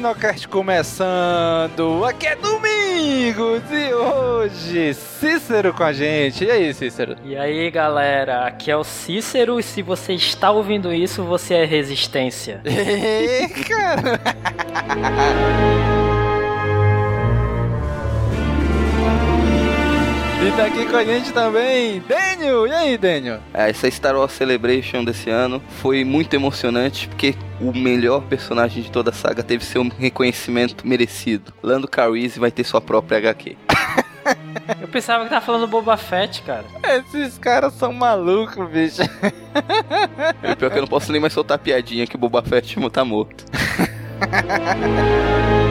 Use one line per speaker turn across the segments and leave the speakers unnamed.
CaminoCast começando. Aqui é domingo e hoje Cícero com a gente. E aí, Cícero?
E aí, galera? Aqui é o Cícero e se você está ouvindo isso, você é resistência.
cara. E tá aqui com a gente também, Daniel. E aí, Daniel?
É, essa Star Wars Celebration desse ano foi muito emocionante, porque o melhor personagem de toda a saga teve seu reconhecimento merecido. Lando Calrissian vai ter sua própria HQ.
Eu pensava que tava falando Boba Fett, cara.
Esses caras são malucos, bicho.
E pior que eu não posso nem mais soltar piadinha que o Boba Fett tá morto.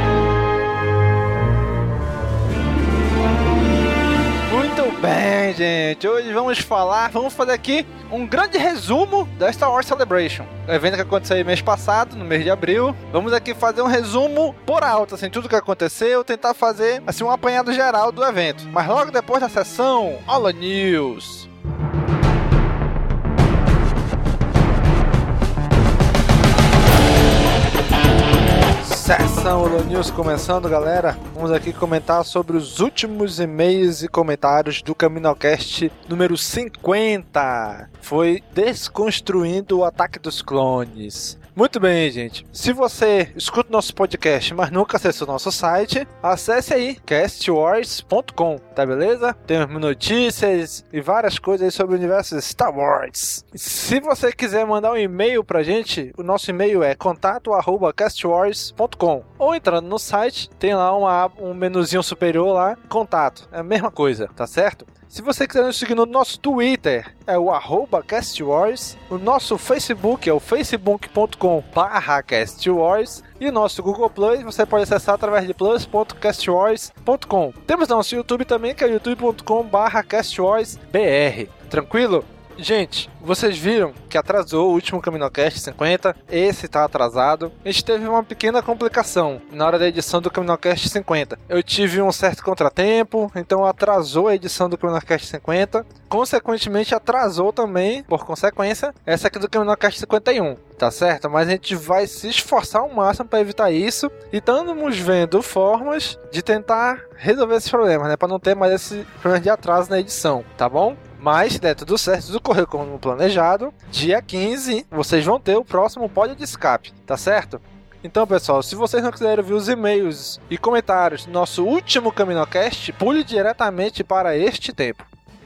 bem, gente. Hoje vamos falar, vamos fazer aqui um grande resumo da Star Wars Celebration. O evento que aconteceu mês passado, no mês de abril. Vamos aqui fazer um resumo por alto, assim, tudo que aconteceu, tentar fazer assim um apanhado geral do evento. Mas logo depois da sessão, Hola News. Sessão Holo News começando, galera. Vamos aqui comentar sobre os últimos e-mails e comentários do CaminoCast número 50. Foi Desconstruindo o Ataque dos Clones. Muito bem, gente. Se você escuta nosso podcast, mas nunca acessou nosso site, acesse aí castwars.com, tá beleza? Temos notícias e várias coisas aí sobre o universo Star Wars. Se você quiser mandar um e-mail pra gente, o nosso e-mail é contato@castwars.com ou entrando no site, tem lá uma, um menuzinho superior lá, contato. É a mesma coisa, tá certo? Se você quiser nos seguir no nosso Twitter, é o arroba CastWars. O nosso Facebook é o facebook.com CastWars. E nosso Google Play você pode acessar através de plus.castwars.com. Temos nosso YouTube também, que é youtube.com CastWarsBR. Tranquilo? Gente, vocês viram que atrasou o último CaminoCast 50, esse tá atrasado. A gente teve uma pequena complicação na hora da edição do CaminoCast 50. Eu tive um certo contratempo, então atrasou a edição do CaminoCast 50. Consequentemente, atrasou também, por consequência, essa aqui do CaminoCast 51. Tá certo? Mas a gente vai se esforçar ao máximo para evitar isso. E estamos vendo formas de tentar resolver esses problemas, né? Para não ter mais esse problema de atraso na edição, tá bom? Mas, se der tudo certo, tudo correu como planejado, dia 15 vocês vão ter o próximo pódio de escape, tá certo? Então, pessoal, se vocês não quiserem ouvir os e-mails e comentários do nosso último CaminoCast, pule diretamente para este tempo.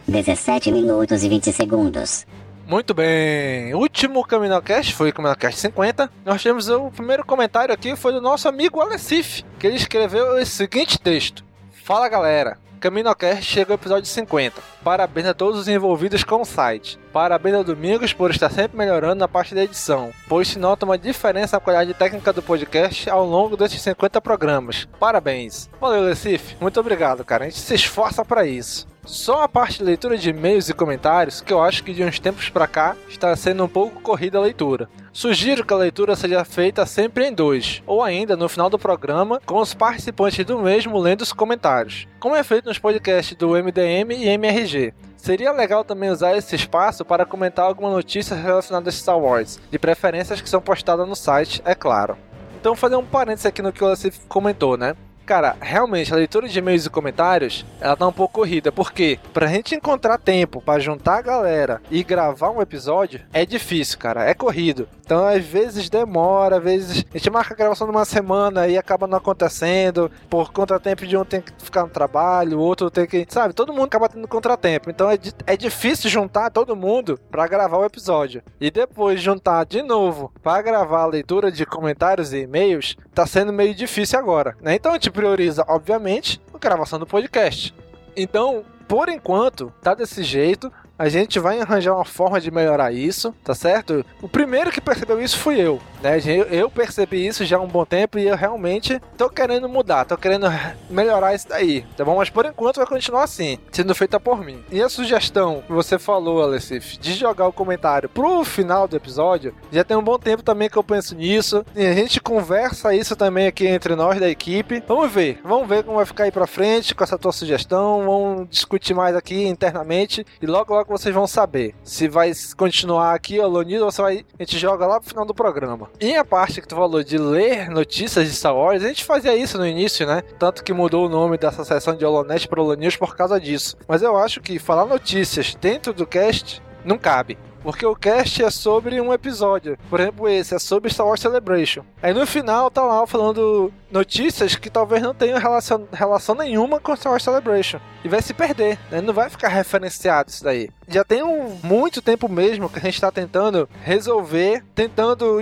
17 minutos e 20 segundos.
Muito bem, o último CaminoCast foi o CaminoCast 50. Nós temos o primeiro comentário aqui, foi do nosso amigo Alessif, que ele escreveu esse seguinte texto. Fala galera, CaminoCast chega ao episódio 50. Parabéns a todos os envolvidos com o site. Parabéns ao Domingos por estar sempre melhorando na parte da edição, pois se nota uma diferença na qualidade técnica do podcast ao longo desses 50 programas. Parabéns. Valeu, Recife. Muito obrigado, cara. A gente se esforça para isso. Só a parte de leitura de e-mails e comentários que eu acho que de uns tempos para cá está sendo um pouco corrida a leitura. Sugiro que a leitura seja feita sempre em dois, ou ainda no final do programa, com os participantes do mesmo lendo os comentários, como é feito nos podcasts do MDM e MRG. Seria legal também usar esse espaço para comentar alguma notícia relacionada a Star Wars, de preferências que são postadas no site, é claro. Então, fazer um parênteses aqui no que você comentou, né? Cara, realmente, a leitura de e-mails e comentários, ela tá um pouco corrida, porque pra gente encontrar tempo para juntar a galera e gravar um episódio, é difícil, cara, é corrido. Então, às vezes demora, às vezes a gente marca a gravação numa semana e acaba não acontecendo, por contratempo de um tem que ficar no trabalho, o outro tem que, sabe, todo mundo acaba tendo contratempo. Então, é, é difícil juntar todo mundo para gravar o episódio. E depois juntar de novo para gravar a leitura de comentários e e-mails, tá sendo meio difícil agora, né? Então, tipo, prioriza, obviamente, a gravação do podcast. Então, por enquanto, tá desse jeito. A gente vai arranjar uma forma de melhorar isso, tá certo? O primeiro que percebeu isso fui eu, né? Eu percebi isso já há um bom tempo e eu realmente tô querendo mudar, tô querendo melhorar isso daí, tá bom? Mas por enquanto vai continuar assim, sendo feita por mim. E a sugestão que você falou, Alessif, de jogar o comentário pro final do episódio, já tem um bom tempo também que eu penso nisso. E a gente conversa isso também aqui entre nós da equipe. Vamos ver, vamos ver como vai ficar aí pra frente com essa tua sugestão. Vamos discutir mais aqui internamente e logo logo vocês vão saber se vai continuar aqui o Lonido ou se vai, a gente joga lá pro final do programa. E a parte que tu falou de ler notícias de Star Wars, a gente fazia isso no início, né? Tanto que mudou o nome dessa seção de Holonet para Holonews por causa disso. Mas eu acho que falar notícias dentro do cast não cabe. Porque o cast é sobre um episódio. Por exemplo, esse é sobre Star Wars Celebration. Aí no final tá lá falando notícias que talvez não tenham relação, relação nenhuma com Star Wars Celebration. E vai se perder, né? Não vai ficar referenciado isso daí. Já tem um, muito tempo mesmo que a gente tá tentando resolver, tentando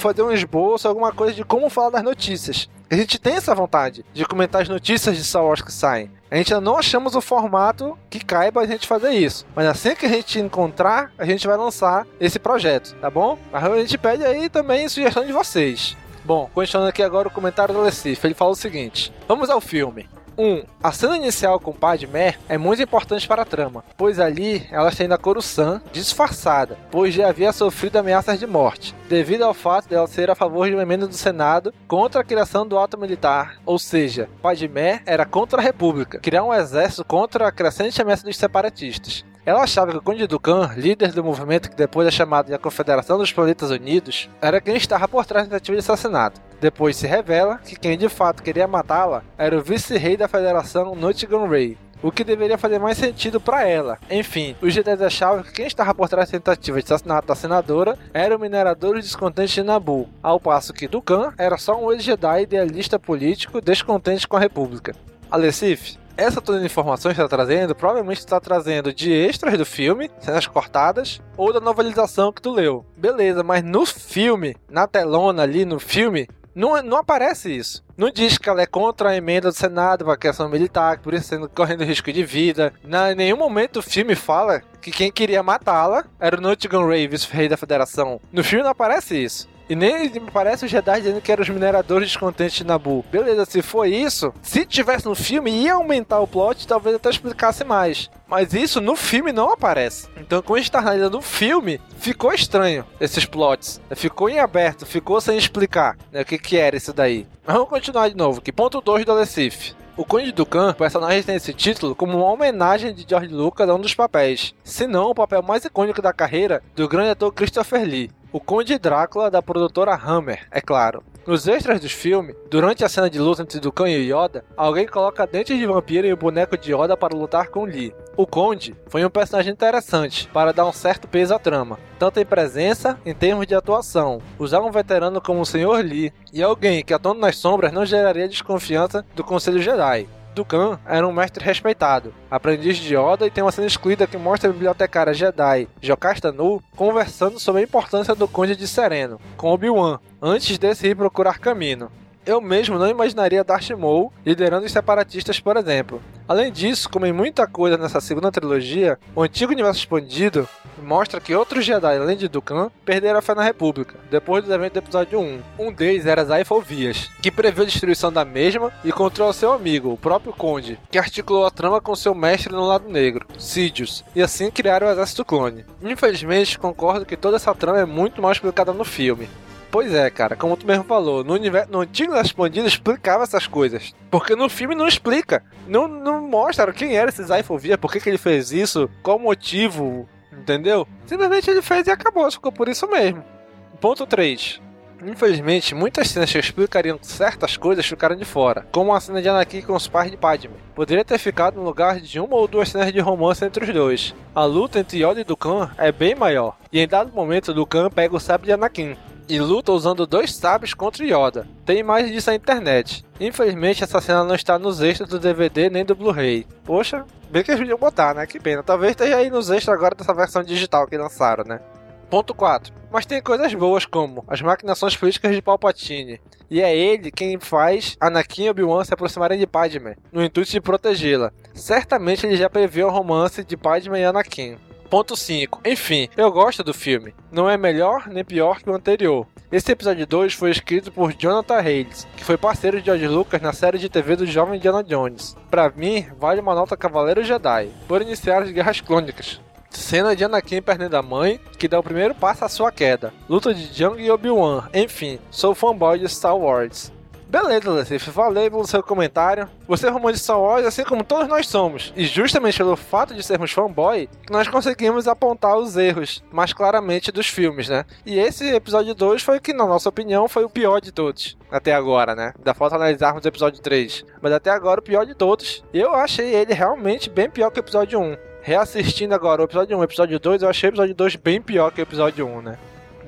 fazer um esboço, alguma coisa de como falar das notícias. A gente tem essa vontade de comentar as notícias de Star Wars que saem. A gente ainda não achamos o formato que caiba a gente fazer isso. Mas assim que a gente encontrar, a gente vai lançar esse projeto, tá bom? A gente pede aí também sugestão de vocês. Bom, continuando aqui agora o comentário do Lecife, ele fala o seguinte: Vamos ao filme. 1. Um, a cena inicial com Padmé é muito importante para a trama, pois ali ela tem a Coruscant disfarçada, pois já havia sofrido ameaças de morte, devido ao fato dela ser a favor de uma emenda do Senado contra a criação do ato militar, ou seja, Padmé era contra a República, criar um exército contra a crescente ameaça dos separatistas. Ela achava que o Conde Dukan, líder do movimento que depois é chamado de a Confederação dos Planetas Unidos, era quem estava por trás da tentativa de assassinato. Depois se revela que quem de fato queria matá-la era o vice-rei da Federação Nottingham Ray, o que deveria fazer mais sentido para ela. Enfim, os Jedi achavam que quem estava por trás da tentativa de assassinato da senadora era o minerador descontente de Nabu, ao passo que Dukan era só um ex-Jedi idealista político descontente com a República. Alessif, essa toda a informação que está trazendo, provavelmente está trazendo de extras do filme, cenas cortadas, ou da novelização que tu leu. Beleza, mas no filme, na telona ali no filme, não, não aparece isso. Não diz que ela é contra a emenda do Senado para a questão militar, por isso sendo correndo risco de vida. Na, em nenhum momento o filme fala que quem queria matá-la era o Nottingham Ray, vice-rei da federação. No filme não aparece isso. E nem parece os Jedi dizendo que eram os mineradores descontentes de Nabu. Beleza, se foi isso, se tivesse no filme, ia aumentar o plot, talvez até explicasse mais. Mas isso no filme não aparece. Então, quando a gente tá analisando o filme, ficou estranho esses plots. Ficou em aberto, ficou sem explicar né, o que, que era isso daí. Mas vamos continuar de novo aqui. Ponto 2 do Alessif. O Conde Dukan, o personagem tem esse título como uma homenagem de George Lucas a um dos papéis, se não o papel mais icônico da carreira do grande ator Christopher Lee. O Conde Drácula da produtora Hammer, é claro. Nos extras dos filmes, durante a cena de luta entre Dukan e Yoda, alguém coloca dentes de vampiro em o boneco de Yoda para lutar com Lee. O Conde foi um personagem interessante para dar um certo peso à trama, tanto em presença em termos de atuação. Usar um veterano como o Sr. Lee e alguém que atuando nas sombras não geraria desconfiança do Conselho Jedi. Dukan era um mestre respeitado, aprendiz de Yoda e tem uma cena excluída que mostra a bibliotecária Jedi Jocasta Nu conversando sobre a importância do Conde de Sereno com Obi-Wan, antes desse ir procurar caminho. Eu mesmo não imaginaria Darth Maul liderando os separatistas, por exemplo. Além disso, como em muita coisa nessa segunda trilogia, o antigo universo expandido mostra que outros Jedi, além de Dukan, perderam a fé na República, depois dos eventos do episódio 1. Um deles era Zaifo Vias, que previu a destruição da mesma e controlou seu amigo, o próprio Conde, que articulou a trama com seu mestre no lado negro, Sidious, e assim criaram o Exército Clone. Infelizmente, concordo que toda essa trama é muito mal explicada no filme. Pois é, cara, como tu mesmo falou, no, universo, no antigo Expandido explicava essas coisas. Porque no filme não explica. Não, não mostra quem era esse Zaifovia, por que, que ele fez isso, qual o motivo, entendeu? Simplesmente ele fez e acabou, ficou por isso mesmo. Ponto 3. Infelizmente, muitas cenas que explicariam certas coisas ficaram de fora, como a cena de Anakin com os pais de Padme. Poderia ter ficado no lugar de uma ou duas cenas de romance entre os dois. A luta entre Yoda e Dukan é bem maior, e em dado momento Dukan pega o sabre de Anakin, e luta usando dois sabres contra Yoda. Tem imagens disso na internet. Infelizmente, essa cena não está nos extras do DVD nem do Blu-ray. Poxa, bem que eles podiam botar, né? Que pena. Talvez esteja aí nos extras agora dessa versão digital que lançaram, né? Ponto 4. Mas tem coisas boas como as maquinações políticas de Palpatine. E é ele quem faz Anakin e Obi-Wan se aproximarem de Padme, no intuito de protegê-la. Certamente ele já previu o romance de Padme e Anakin. Ponto 5. Enfim, eu gosto do filme. Não é melhor nem pior que o anterior. Esse episódio 2 foi escrito por Jonathan Hayes, que foi parceiro de George Lucas na série de TV do Jovem Indiana Jones. Para mim, vale uma nota Cavaleiro Jedi, por iniciar as Guerras Clônicas. Cena de Anakin perdendo a mãe, que dá o primeiro passo à sua queda. Luta de Jung e Obi-Wan. Enfim, sou fanboy de Star Wars. Beleza, Lecife, valeu pelo seu comentário. Você é romântico de Star Wars, assim como todos nós somos. E justamente pelo fato de sermos fanboy, nós conseguimos apontar os erros mais claramente dos filmes, né? E esse episódio 2 foi que, na nossa opinião, foi o pior de todos. Até agora, né? Da falta analisarmos o episódio 3. Mas até agora o pior de todos. Eu achei ele realmente bem pior que o episódio 1. Reassistindo agora o episódio 1 e o episódio 2, eu achei o episódio 2 bem pior que o episódio 1, né?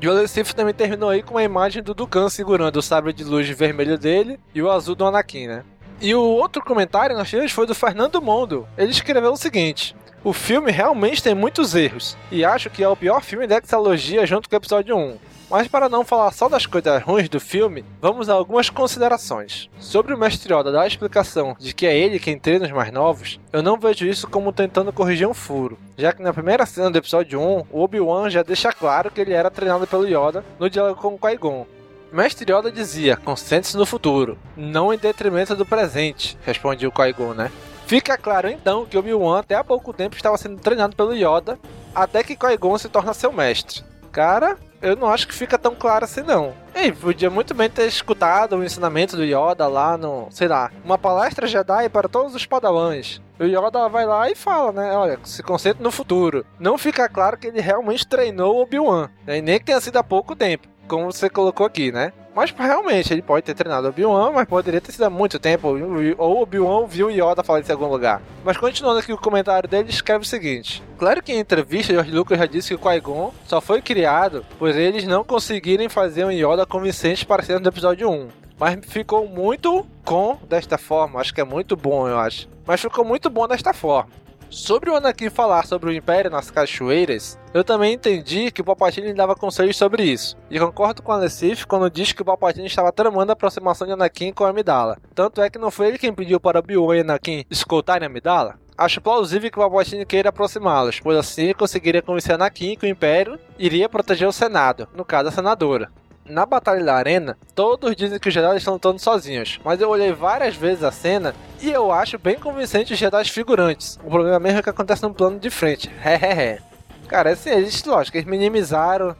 E o também terminou aí com uma imagem do Dukan segurando o sabre de luz vermelho dele e o azul do Anakin, né? E o outro comentário nós tivemos foi do Fernando Mondo. Ele escreveu o seguinte: O filme realmente tem muitos erros, e acho que é o pior filme da Exalogia junto com o episódio 1. Mas para não falar só das coisas ruins do filme, vamos a algumas considerações. Sobre o Mestre Yoda dar a explicação de que é ele quem treina os mais novos, eu não vejo isso como tentando corrigir um furo, já que na primeira cena do episódio 1, o Obi-Wan já deixa claro que ele era treinado pelo Yoda no diálogo com Qui-Gon. Mestre Yoda dizia, concentre-se no futuro, não em detrimento do presente, respondia o Qui-Gon, né? Fica claro então que Obi-Wan até há pouco tempo estava sendo treinado pelo Yoda, até que Qui-Gon se torna seu mestre. Cara, eu não acho que fica tão claro assim, não. Ei, podia muito bem ter escutado o ensinamento do Yoda lá no, sei lá, uma palestra Jedi para todos os padawans. O Yoda vai lá e fala, né? Olha, se concentre no futuro. Não fica claro que ele realmente treinou o Obi-Wan, né? nem que tenha sido há pouco tempo, como você colocou aqui, né? Mas realmente, ele pode ter treinado Obi-Wan, mas poderia ter sido há muito tempo. Ou Obi-Wan viu Yoda falar isso em algum lugar. Mas continuando aqui o comentário dele, escreve o seguinte: Claro que em entrevista, George Lucas já disse que o Qui-Gon só foi criado por eles não conseguirem fazer um Yoda convincente para ser no episódio 1. Mas ficou muito com desta forma. Acho que é muito bom, eu acho. Mas ficou muito bom desta forma. Sobre o Anakin falar sobre o Império nas cachoeiras, eu também entendi que o Palpatine dava conselhos sobre isso. E concordo com a Alessif quando diz que o Palpatine estava tramando a aproximação de Anakin com a Amidala. Tanto é que não foi ele quem pediu para Obi-Wan e Anakin escoltarem a Amidala? Acho plausível que o Palpatine queira aproximá-los, pois assim conseguiria convencer Anakin que o Império iria proteger o Senado, no caso a Senadora na Batalha da Arena, todos dizem que os Jedi estão lutando sozinhos, mas eu olhei várias vezes a cena e eu acho bem convincente os Jedi figurantes. O problema mesmo é que acontece no plano de frente. Hehehe. Cara, assim, eles, lógico, eles minimizaram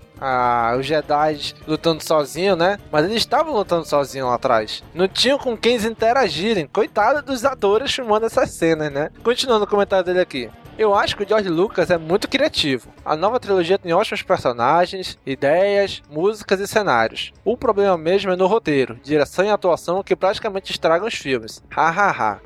os Jedi lutando sozinho, né? Mas eles estavam lutando sozinho lá atrás. Não tinham com quem eles interagirem. Coitado dos atores filmando essas cenas, né? Continuando o comentário dele aqui. Eu acho que o George Lucas é muito criativo. A nova trilogia tem ótimos personagens, ideias, músicas e cenários. O problema mesmo é no roteiro, direção e atuação que praticamente estragam os filmes. Hahaha.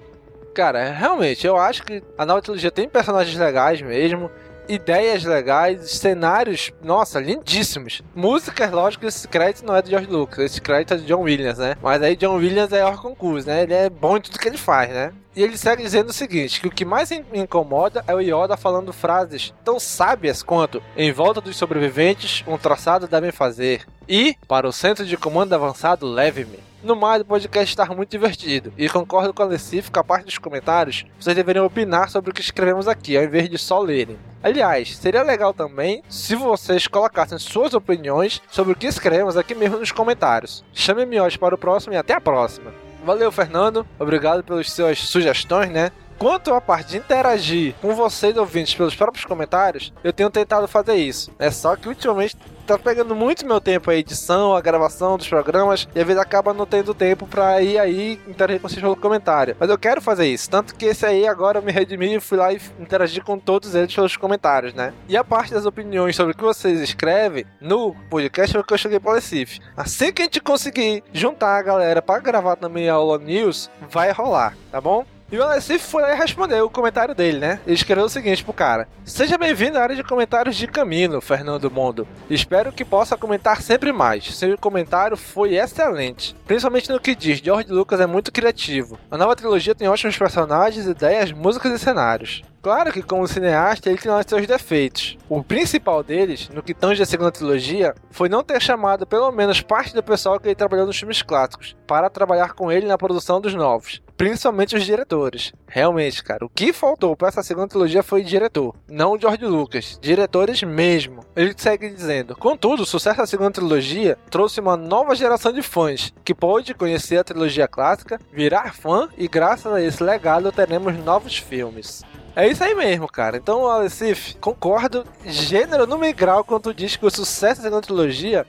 Cara, realmente, eu acho que a nova trilogia tem personagens legais mesmo, ideias legais, cenários, nossa, lindíssimos. Músicas, lógico, esse crédito não é de George Lucas, esse crédito é de John Williams, né? Mas aí John Williams é Orson Cruz, né? Ele é bom em tudo que ele faz, né? E ele segue dizendo o seguinte: que o que mais me incomoda é o Yoda falando frases tão sábias quanto em volta dos sobreviventes, um traçado devem fazer. E, para o centro de comando avançado, leve-me. No mais, o podcast está muito divertido. E concordo com a Lecife que a parte dos comentários, vocês deveriam opinar sobre o que escrevemos aqui, ao invés de só lerem. Aliás, seria legal também se vocês colocassem suas opiniões sobre o que escrevemos aqui mesmo nos comentários. Chame-me hoje para o próximo e até a próxima. Valeu, Fernando. Obrigado pelas suas sugestões, né? Quanto à parte de interagir com vocês ouvintes pelos próprios comentários, eu tenho tentado fazer isso. É só que ultimamente tá pegando muito meu tempo a edição, a gravação dos programas, e às vezes acaba não tendo tempo pra ir aí interagir com vocês pelo comentário. Mas eu quero fazer isso. Tanto que esse aí agora eu me redimi e fui lá e interagi com todos eles pelos comentários, né? E a parte das opiniões sobre o que vocês escrevem no podcast é o que eu cheguei pro Recife. Assim que a gente conseguir juntar a galera para gravar também a aula news, vai rolar, tá bom? E o Alessif foi lá e respondeu o comentário dele, né? Ele escreveu o seguinte pro cara: Seja bem-vindo à área de comentários de Camino, Fernando Mondo. Espero que possa comentar sempre mais. Seu comentário foi excelente, principalmente no que diz. George Lucas é muito criativo. A nova trilogia tem ótimos personagens, ideias, músicas e cenários. Claro que, como cineasta, ele tem lá seus defeitos. O principal deles, no que tange a segunda trilogia, foi não ter chamado pelo menos parte do pessoal que ele trabalhou nos filmes clássicos para trabalhar com ele na produção dos novos, principalmente os diretores. Realmente, cara, o que faltou para essa segunda trilogia foi diretor, não o George Lucas, diretores mesmo. Ele segue dizendo: Contudo, o sucesso da segunda trilogia trouxe uma nova geração de fãs que pôde conhecer a trilogia clássica, virar fã e, graças a esse legado, teremos novos filmes. É isso aí mesmo, cara. Então, Alessif, concordo gênero no grau quando diz que o sucesso da segunda trilogia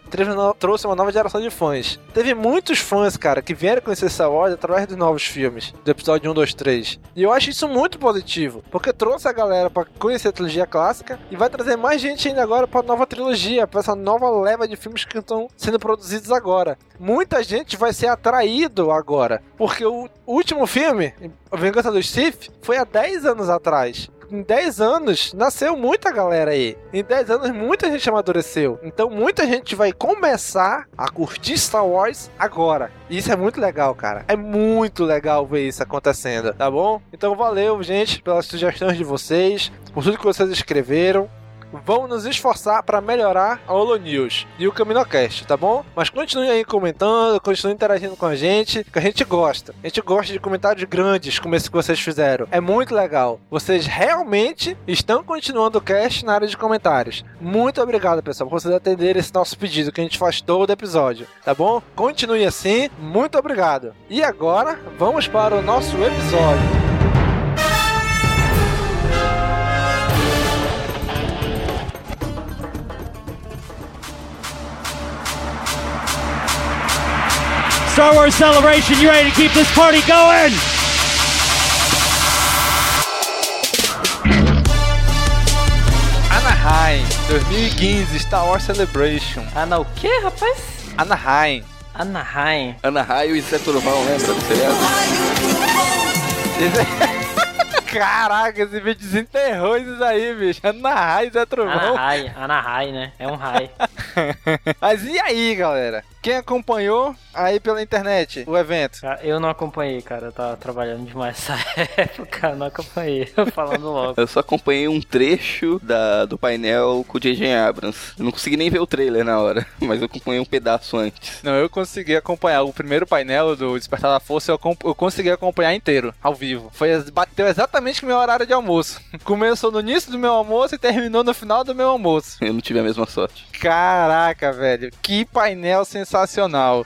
trouxe uma nova geração de fãs. Teve muitos fãs, cara, que vieram conhecer Star Wars através dos novos filmes, do episódio 1, 2, 3. E eu acho isso muito positivo, porque trouxe a galera para conhecer a trilogia clássica e vai trazer mais gente ainda agora para nova trilogia, para essa nova leva de filmes que estão sendo produzidos agora. Muita gente vai ser atraído agora, porque o último filme, Vingança dos Sith, foi há 10 anos atrás atrás. Em 10 anos, nasceu muita galera aí. Em 10 anos, muita gente amadureceu. Então, muita gente vai começar a curtir Star Wars agora. E isso é muito legal, cara. É muito legal ver isso acontecendo, tá bom? Então, valeu, gente, pelas sugestões de vocês, por tudo que vocês escreveram vamos nos esforçar para melhorar a Holo News e o CaminoCast, tá bom? Mas continue aí comentando, continue interagindo com a gente, que a gente gosta. A gente gosta de comentários grandes, como esse que vocês fizeram. É muito legal. Vocês realmente estão continuando o cast na área de comentários. Muito obrigado, pessoal, por vocês atenderem esse nosso pedido que a gente faz todo episódio, tá bom? Continue assim. Muito obrigado. E agora, vamos para o nosso episódio.
Star Wars celebration. You ready to keep this party going?
Anaheim, 2015, Star Wars Celebration.
Ana o quê, rapaz?
Anaheim.
Anaheim.
Anaheim e Zé Turvão, lembra do seriado?
Caraca, esse vídeo desenterrou isso aí, bicho. Anaheim, Zé Trovão.
Anaheim, Anaheim, né? É um raio.
Mas e aí, galera? Quem acompanhou aí pela internet o evento?
Eu não acompanhei, cara. Eu tava trabalhando demais nessa época. Eu não acompanhei. Falando logo.
Eu só acompanhei um trecho da, do painel com o J.J. Abrams. Eu não consegui nem ver o trailer na hora, mas eu acompanhei um pedaço antes.
Não, eu consegui acompanhar o primeiro painel do Despertar da Força. Eu, eu consegui acompanhar inteiro, ao vivo. Foi, bateu exatamente no meu horário de almoço. Começou no início do meu almoço e terminou no final do meu almoço.
Eu não tive a mesma sorte.
Caraca, velho. Que painel sensacional.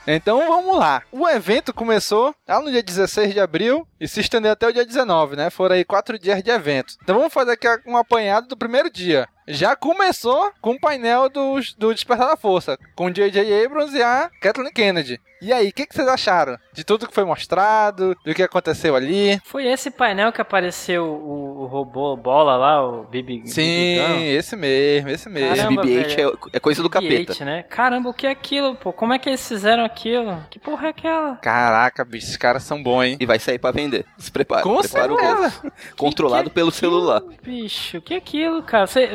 Então vamos lá. O evento começou lá no dia 16 de abril e se estendeu até o dia 19, né? Foram aí quatro dias de evento. Então vamos fazer aqui um apanhado do primeiro dia. Já começou com o painel do, do Despertar da Força, com J.J. Abrams e a Kathleen Kennedy. E aí, o que, que, vocês acharam de tudo que foi mostrado, do que aconteceu ali?
Foi esse painel que apareceu o, o robô bola lá, o BB
Sim, BB esse mesmo, esse mesmo.
Caramba, esse BB-8 é, é, coisa do capeta.
né? Caramba, o que é aquilo, pô? Como é que eles fizeram aquilo? Que porra é aquela?
Caraca, bicho, esses caras são bons, hein?
E vai sair pra vender. Se prepara.
Com
prepara
certeza.
O Controlado que que é pelo celular.
Bicho, o que é aquilo, cara? Você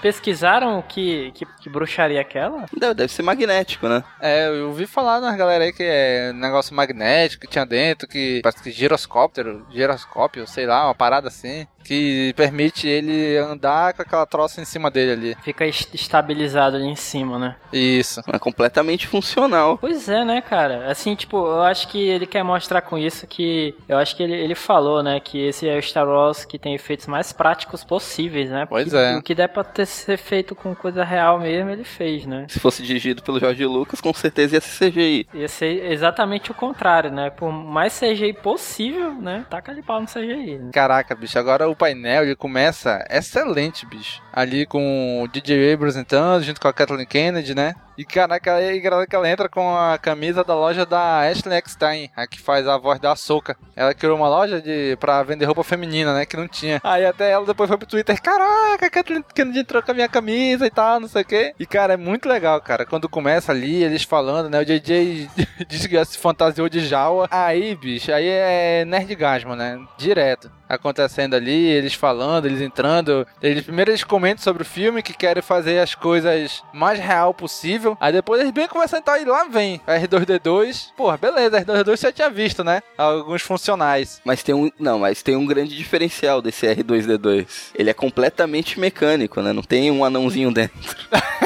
pesquisaram que, que, que bruxaria aquela?
Deve, deve ser magnético, né?
É, eu ouvi falar na galera aí que é negócio magnético que tinha dentro, que parece que giroscóptero, giroscópio, sei lá, uma parada assim. Que permite ele andar com aquela troça em cima dele ali.
Fica estabilizado ali em cima, né?
Isso.
É completamente funcional.
Pois é, né, cara? Assim, tipo, eu acho que ele quer mostrar com isso que. Eu acho que ele, ele falou, né, que esse é o Star Wars que tem efeitos mais práticos possíveis, né?
Pois é.
O que der pra ter, ser feito com coisa real mesmo, ele fez, né?
Se fosse dirigido pelo Jorge Lucas, com certeza ia ser CGI.
Ia ser exatamente o contrário, né? Por mais CGI possível, né? Taca de pau no CGI. Né?
Caraca, bicho, agora o painel ele começa excelente, bicho. Ali com o DJ Abrams entrando, junto com a Kathleen Kennedy, né? E caraca, engraçado que ela entra com a camisa da loja da Ashley Eckstein, a que faz a voz da Soca. Ela criou uma loja de pra vender roupa feminina, né? Que não tinha. Aí até ela depois foi pro Twitter, caraca, a Kathleen Kennedy entrou com a minha camisa e tal, não sei o quê. E cara, é muito legal, cara. Quando começa ali, eles falando, né? O JJ disse que se fantasiou de Jawa. Aí, bicho, aí é nerdgasmo, né? Direto acontecendo ali, eles falando, eles entrando. Eles primeiro eles comentam sobre o filme que querem fazer as coisas mais real possível. Aí depois eles bem começam a entrar e lá vem R2D2. Porra, beleza, R2D2 você já tinha visto, né? Alguns funcionais.
Mas tem um, não, mas tem um grande diferencial desse R2D2. Ele é completamente mecânico, né? Não tem um anãozinho dentro.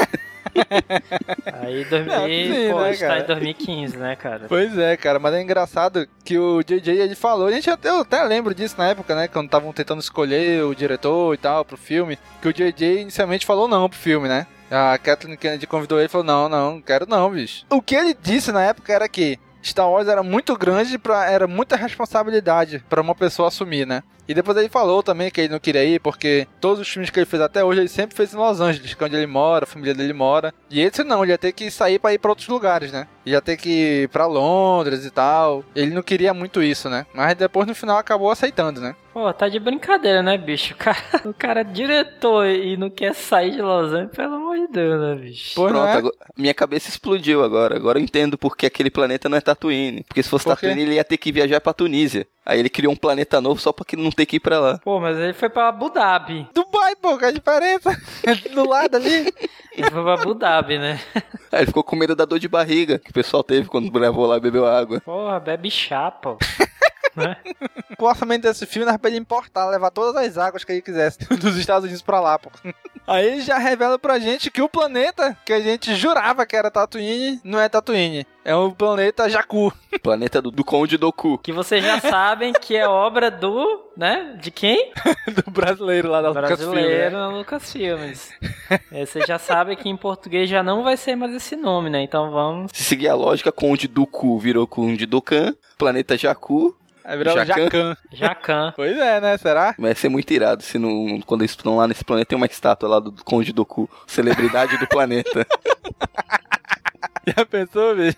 Aí 2000, não, sim, pô, né, está em 2015, né, cara?
Pois é, cara, mas é engraçado que o JJ ele falou, a gente até, eu até lembro disso na época, né, quando estavam tentando escolher o diretor e tal pro filme, que o JJ inicialmente falou não pro filme, né? A Kathleen Kennedy convidou ele e falou: Não, não, quero não, bicho. O que ele disse na época era que Star Wars era muito grande, pra, era muita responsabilidade para uma pessoa assumir, né? E depois ele falou também que ele não queria ir, porque todos os filmes que ele fez até hoje, ele sempre fez em Los Angeles, que é onde ele mora, a família dele mora. E esse não, ele ia ter que sair para ir para outros lugares, né? Ia ter que ir pra Londres e tal. Ele não queria muito isso, né? Mas depois no final acabou aceitando, né?
Pô, tá de brincadeira, né, bicho? O cara, o cara é diretor e não quer sair de Los Angeles, pelo amor de Deus, né, bicho?
Pô, Pronto, é? agora, minha cabeça explodiu agora. Agora eu entendo porque aquele planeta não é Tatooine. Porque se fosse Tatooine, ele ia ter que viajar pra Tunísia. Aí ele criou um planeta novo só pra que não ter que ir pra lá.
Pô, mas ele foi pra Abu Dhabi.
Dubai, pô, que a diferença? Do lado ali.
Ele foi pra Abu Dhabi, né?
Aí ele ficou com medo da dor de barriga que o pessoal teve quando levou lá e bebeu água.
Porra, bebe chá, pô.
Né? O orçamento desse filme era pra ele importar, levar todas as águas que ele quisesse dos Estados Unidos pra lá, pô. Aí ele já revela pra gente que o planeta que a gente jurava que era Tatooine não é Tatooine. É o planeta Jakku.
Planeta do, do Conde Doku.
Que vocês já sabem que é obra do, né? De quem?
do brasileiro lá da
Lucasfilm. Brasileiro na Lucasfilmes. é, vocês já sabem que em português já não vai ser mais esse nome, né? Então vamos...
Se seguir a lógica, Conde Doku virou Conde Dokan, planeta Jakku,
Aí virou Jacan.
Jacan.
pois é, né? Será?
Vai ser muito irado se não, quando eles estão lá nesse planeta tem uma estátua lá do Conde Doku, celebridade do planeta.
Já pensou, bicho?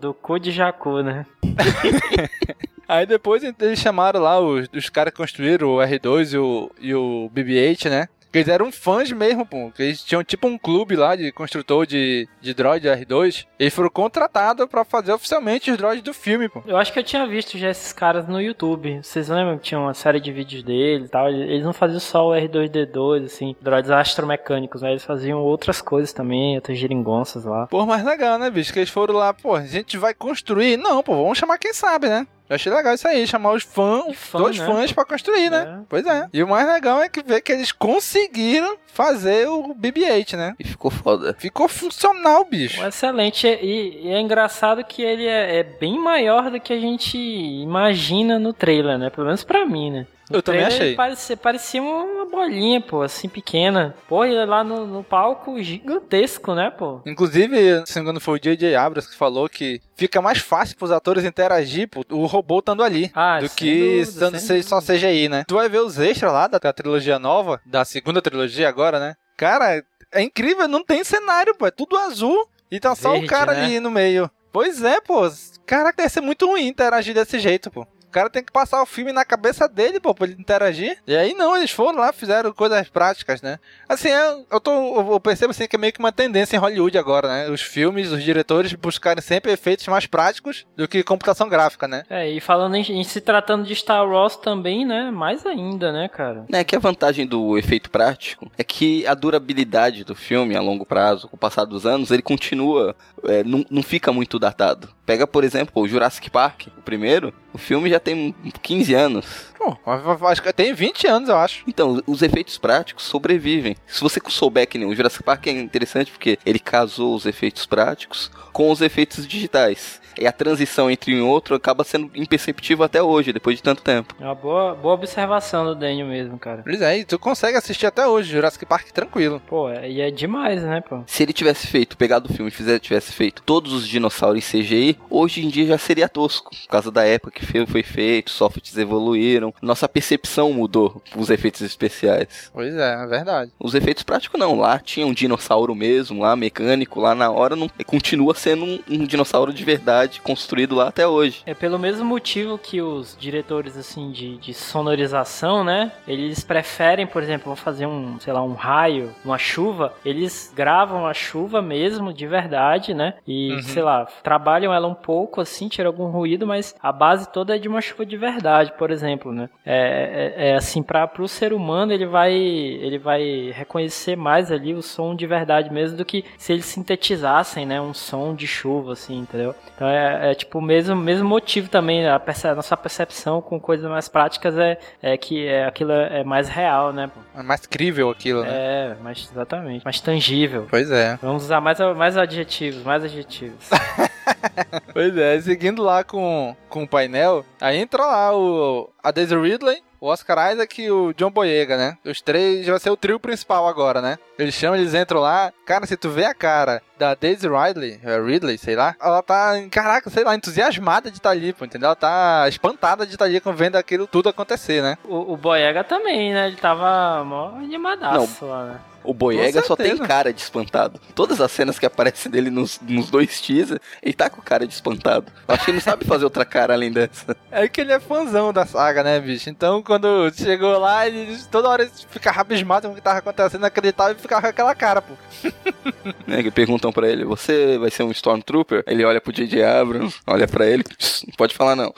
Do cu de Jacu, né?
Aí depois eles chamaram lá os, os caras que construíram o R2 e o, e o BB-8, né? Que eles eram fãs mesmo, pô. Que eles tinham tipo um clube lá de construtor de, de droid R2. Eles foram contratados para fazer oficialmente os droids do filme, pô.
Eu acho que eu tinha visto já esses caras no YouTube. Vocês lembram que tinha uma série de vídeos deles e tal? Eles não faziam só o R2D2, assim, droids astromecânicos, né? Eles faziam outras coisas também, outras geringonças lá.
Pô, mais legal, né, bicho? Que eles foram lá, pô, a gente vai construir. Não, pô, vamos chamar quem sabe, né? Eu achei legal isso aí, chamar os fãs, fã, dois né? fãs pra construir, né? É. Pois é. E o mais legal é que ver que eles conseguiram fazer o BB-8, né?
E ficou foda.
Ficou funcional, bicho.
Excelente. E, e é engraçado que ele é, é, bem maior do que a gente imagina no trailer, né? Pelo menos pra mim, né?
No eu também achei.
Parecia, parecia uma bolinha, pô, assim, pequena. Pô, ele lá no, no palco gigantesco, né, pô?
Inclusive, se não me engano, foi o J.J. Abrams que falou que fica mais fácil pros atores interagir, pô, o robô estando ali.
Ah,
do que estando só CGI, né? Tu vai ver os extras lá da, da trilogia nova, da segunda trilogia agora, né? Cara, é incrível, não tem cenário, pô, é tudo azul e tá só Verde, o cara né? ali no meio. Pois é, pô. Caraca, deve ser muito ruim interagir desse jeito, pô cara tem que passar o filme na cabeça dele, pô, pra ele interagir. E aí não, eles foram lá, fizeram coisas práticas, né? Assim, eu, eu, tô, eu percebo assim que é meio que uma tendência em Hollywood agora, né? Os filmes, os diretores buscarem sempre efeitos mais práticos do que computação gráfica, né?
É, e falando em, em se tratando de Star Wars também, né? Mais ainda, né, cara?
É que a vantagem do efeito prático é que a durabilidade do filme a longo prazo, com o passar dos anos, ele continua, é, não, não fica muito datado. Pega, por exemplo, o Jurassic Park, o primeiro, o filme já tem 15 anos.
Pô. Acho que tem 20 anos, eu acho.
Então, os efeitos práticos sobrevivem. Se você souber que nem o Jurassic Park é interessante porque ele casou os efeitos práticos com os efeitos digitais. E a transição entre um e outro acaba sendo imperceptível até hoje, depois de tanto tempo.
É uma boa, boa observação do Daniel mesmo, cara.
Pois é, e tu consegue assistir até hoje Jurassic Park tranquilo.
Pô, é, e é demais, né, pô?
Se ele tivesse feito, pegado o filme e fizer, tivesse feito todos os dinossauros em CGI, hoje em dia já seria tosco. Por causa da época que foi feito, softwares evoluíram, nossa percepção mudou os efeitos especiais.
Pois é, é verdade.
Os efeitos práticos não, lá tinha um dinossauro mesmo, lá mecânico, lá na hora não continua sendo um, um dinossauro de verdade construído lá até hoje.
É pelo mesmo motivo que os diretores assim de, de sonorização, né? Eles preferem, por exemplo, vão fazer um, sei lá, um raio, uma chuva, eles gravam a chuva mesmo de verdade, né? E uhum. sei lá, trabalham ela um pouco assim, tiram algum ruído, mas a base toda é de uma chuva de verdade, por exemplo, né? É, é, é assim para o ser humano ele vai ele vai reconhecer mais ali o som de verdade mesmo do que se eles sintetizassem, né? Um som de chuva, assim, entendeu? Então é, é, tipo o mesmo, mesmo motivo também, a, perce a, nossa percepção com coisas mais práticas é, é que é, aquilo é mais real, né?
É mais crível aquilo, né?
É, mais, exatamente, mais tangível.
Pois é.
Vamos usar mais, mais adjetivos, mais adjetivos.
pois é, seguindo lá com, com o painel, aí entra lá o, a Daisy Ridley, o Oscar Isaac e o John Boyega, né? Os três vai ser o trio principal agora, né? Eles chamam, eles entram lá. Cara, se tu vê a cara da Daisy Ridley, é Ridley, sei lá, ela tá, caraca, sei lá, entusiasmada de estar tá ali, pô, entendeu? Ela tá espantada de estar tá ali vendo aquilo tudo acontecer, né?
O, o Boyega também, né? Ele tava mó animadaço Não. lá, né?
O Boyega só tem cara de espantado. Todas as cenas que aparecem dele nos, nos dois teasers, ele tá com cara de espantado. Acho que ele não sabe fazer outra cara além dessa.
É que ele é fãzão da saga, né, bicho? Então, quando chegou lá, ele toda hora ficava rabismado com o que tava acontecendo, acreditava e ficava com aquela cara, pô.
É, que perguntam pra ele, você vai ser um Stormtrooper? Ele olha pro J.J. Abrams, olha pra ele, não pode falar não.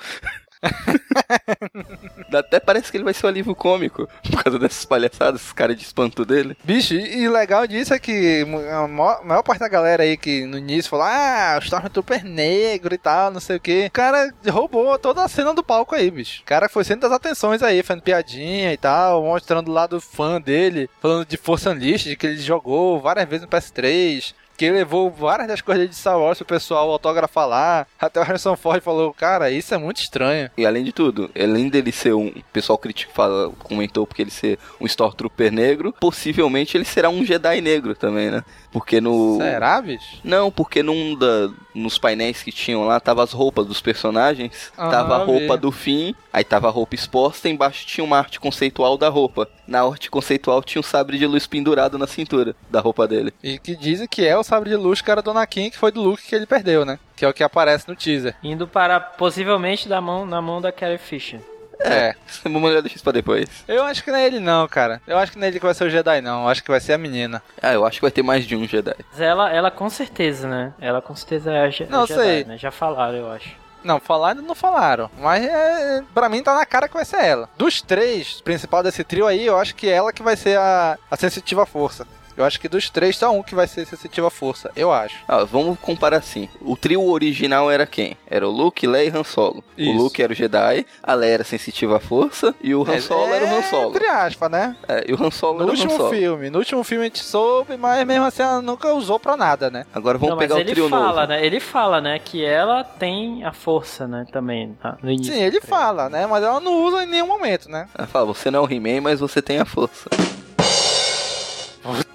Até parece que ele vai ser um alívio cômico por causa dessas palhaçadas, esses caras de espanto dele.
Bicho, e legal disso é que a maior, maior, parte da galera aí que no início falou: Ah, o Stormtrooper negro e tal, não sei o que. O cara roubou toda a cena do palco aí, bicho. O cara foi centro das atenções aí, fazendo piadinha e tal, mostrando o lado fã dele, falando de Força Unleashed, que ele jogou várias vezes no PS3 que levou várias das coisas de Star Wars pro pessoal autografar lá. Até o Harrison Ford falou, cara, isso é muito estranho.
E além de tudo, além dele ser um. O pessoal crítico fala, comentou porque ele ser um Stormtrooper negro, possivelmente ele será um Jedi negro também, né? Porque no.
Será, bicho?
Não, porque num da, nos painéis que tinham lá, tava as roupas dos personagens. Ah, tava a roupa vi. do fim, aí tava a roupa exposta, embaixo tinha uma arte conceitual da roupa. Na arte conceitual tinha um sabre de luz pendurado na cintura da roupa dele.
E que dizem que é o sabre de luz que era do Anakin, que foi do Luke que ele perdeu, né? Que é o que aparece no teaser.
Indo para possivelmente da mão, na mão da Carrie Fisher.
É.
Vamos olhar deixa isso pra depois.
Eu acho que não é ele não, cara. Eu acho que não é ele que vai ser o Jedi, não. Eu acho que vai ser a menina.
Ah, eu acho que vai ter mais de um Jedi.
Mas ela, ela com certeza, né? Ela com certeza é a, Je não, Jedi, sei. né? Já falaram, eu acho.
Não, falaram não falaram. Mas é, pra mim tá na cara que vai ser ela. Dos três, principal desse trio aí, eu acho que ela que vai ser a, a sensitiva força. Eu acho que dos três, só um que vai ser sensitivo à força. Eu acho.
Ah, vamos comparar assim. O trio original era quem? Era o Luke, Leia e Han Solo. Isso. O Luke era o Jedi, a Leia era sensitiva à força e o Han é, Solo é, era o Han Solo.
Entre aspas, né?
É, e o Han Solo
no
era o Han Solo.
No último filme. No último filme a gente soube, mas mesmo assim ela nunca usou pra nada, né?
Agora vamos Não, pegar o trio
fala,
novo.
Né? Ele fala, né, que ela tem a força, né, também, tá? no início.
Sim, ele fala, né? Mas ela não usa em nenhum momento, né?
Ela fala, você não é o He-Man, mas você tem a força.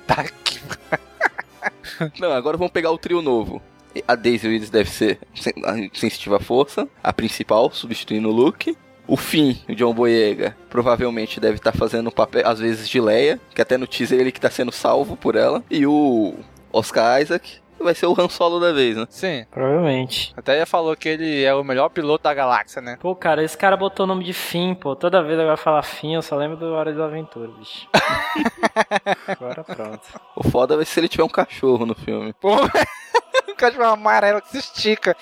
Puta que
Não, agora vamos pegar o trio novo. A Daisy Ridley deve ser sensitiva força, a principal, substituindo o Luke. O Finn, o John Boyega, provavelmente deve estar tá fazendo um papel, às vezes, de Leia, que até no teaser ele que está sendo salvo por ela. E o Oscar Isaac vai ser o Han Solo da vez, né?
Sim.
Provavelmente.
Até já falou que ele é o melhor piloto da galáxia, né?
Pô, cara, esse cara botou o nome de Finn, pô. Toda vez agora falar Finn, eu só lembro do Hora da Aventura, bicho. agora pronto.
O foda vai ser se ele tiver um cachorro no filme.
Pô, um cachorro amarelo que se estica.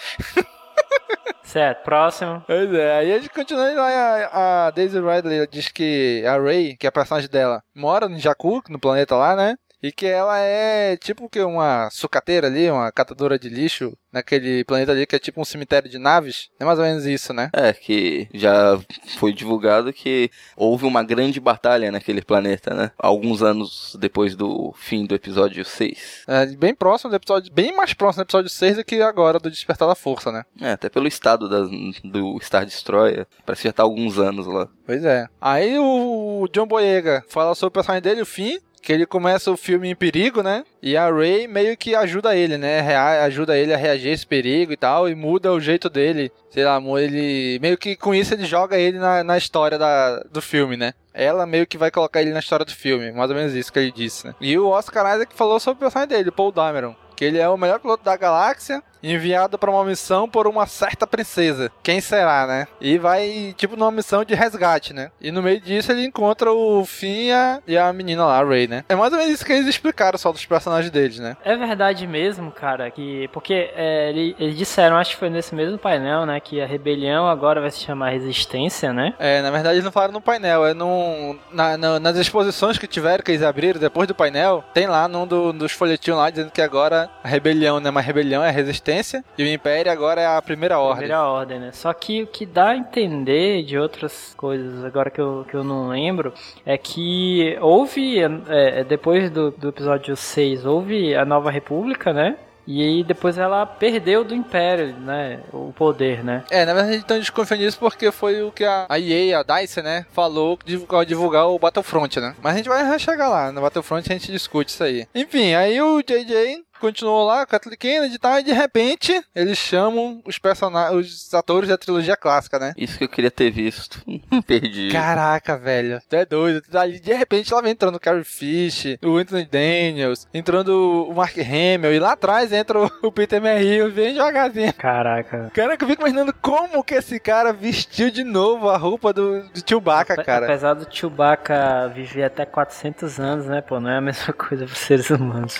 Certo, próximo.
Pois é, aí a gente continua lá. A, a Daisy Ridley diz que a Ray, que é a personagem dela, mora no Jakku, no planeta lá, né? E que ela é tipo que uma sucateira ali, uma catadora de lixo naquele planeta ali que é tipo um cemitério de naves. É mais ou menos isso, né?
É, que já foi divulgado que houve uma grande batalha naquele planeta, né? Alguns anos depois do fim do episódio 6.
É, bem próximo do episódio, bem mais próximo do episódio 6 do que agora do Despertar da Força, né?
É, até pelo estado da, do Star Destroyer, parece que já tá há alguns anos lá.
Pois é. Aí o John Boyega fala sobre o personagem dele, o Finn, que ele começa o filme em perigo, né? E a Ray meio que ajuda ele, né? Rea ajuda ele a reagir a esse perigo e tal, e muda o jeito dele. Sei lá, ele. Meio que com isso ele joga ele na, na história da, do filme, né? Ela meio que vai colocar ele na história do filme, mais ou menos isso que ele disse, né? E o Oscar Isaac falou sobre o personagem dele, Paul Dameron que ele é o melhor piloto da galáxia, enviado para uma missão por uma certa princesa. Quem será, né? E vai, tipo, numa missão de resgate, né? E no meio disso ele encontra o Finn e a menina lá, a Ray, né? É mais ou menos isso que eles explicaram só dos personagens deles, né?
É verdade mesmo, cara, que. Porque é, eles disseram, acho que foi nesse mesmo painel, né? Que a rebelião agora vai se chamar Resistência, né?
É, na verdade eles não falaram no painel, é num, na, na, nas exposições que tiveram, que eles abriram depois do painel, tem lá num do, dos folhetinhos lá dizendo que agora a rebelião não é mais rebelião, é resistência. E o Império agora é a primeira ordem.
Primeira ordem, né? Só que o que dá a entender de outras coisas, agora que eu, que eu não lembro, é que houve, é, depois do, do episódio 6, houve a Nova República, né? E aí depois ela perdeu do Império, né? O poder, né?
É, na verdade então desconfia nisso porque foi o que a, a EA, a DICE, né? Falou que divulgar, divulgar o Battlefront, né? Mas a gente vai chegar lá. No Battlefront a gente discute isso aí. Enfim, aí o JJ continuou lá, Kathleen Kennedy e tal, e de repente eles chamam os personagens, os atores da trilogia clássica, né?
Isso que eu queria ter visto. Perdi.
Caraca, velho. Tu é doido. Ali, de repente lá vem entrando o Carrie Fish, o Anthony Daniels, entrando o Mark Hamill, e lá atrás entra o Peter Merrill, bem devagarzinho.
Caraca.
Caraca, eu fico imaginando como que esse cara vestiu de novo a roupa do, do Chewbacca, cara.
Apesar do Chewbacca viver até 400 anos, né, pô, não é a mesma coisa pros seres humanos.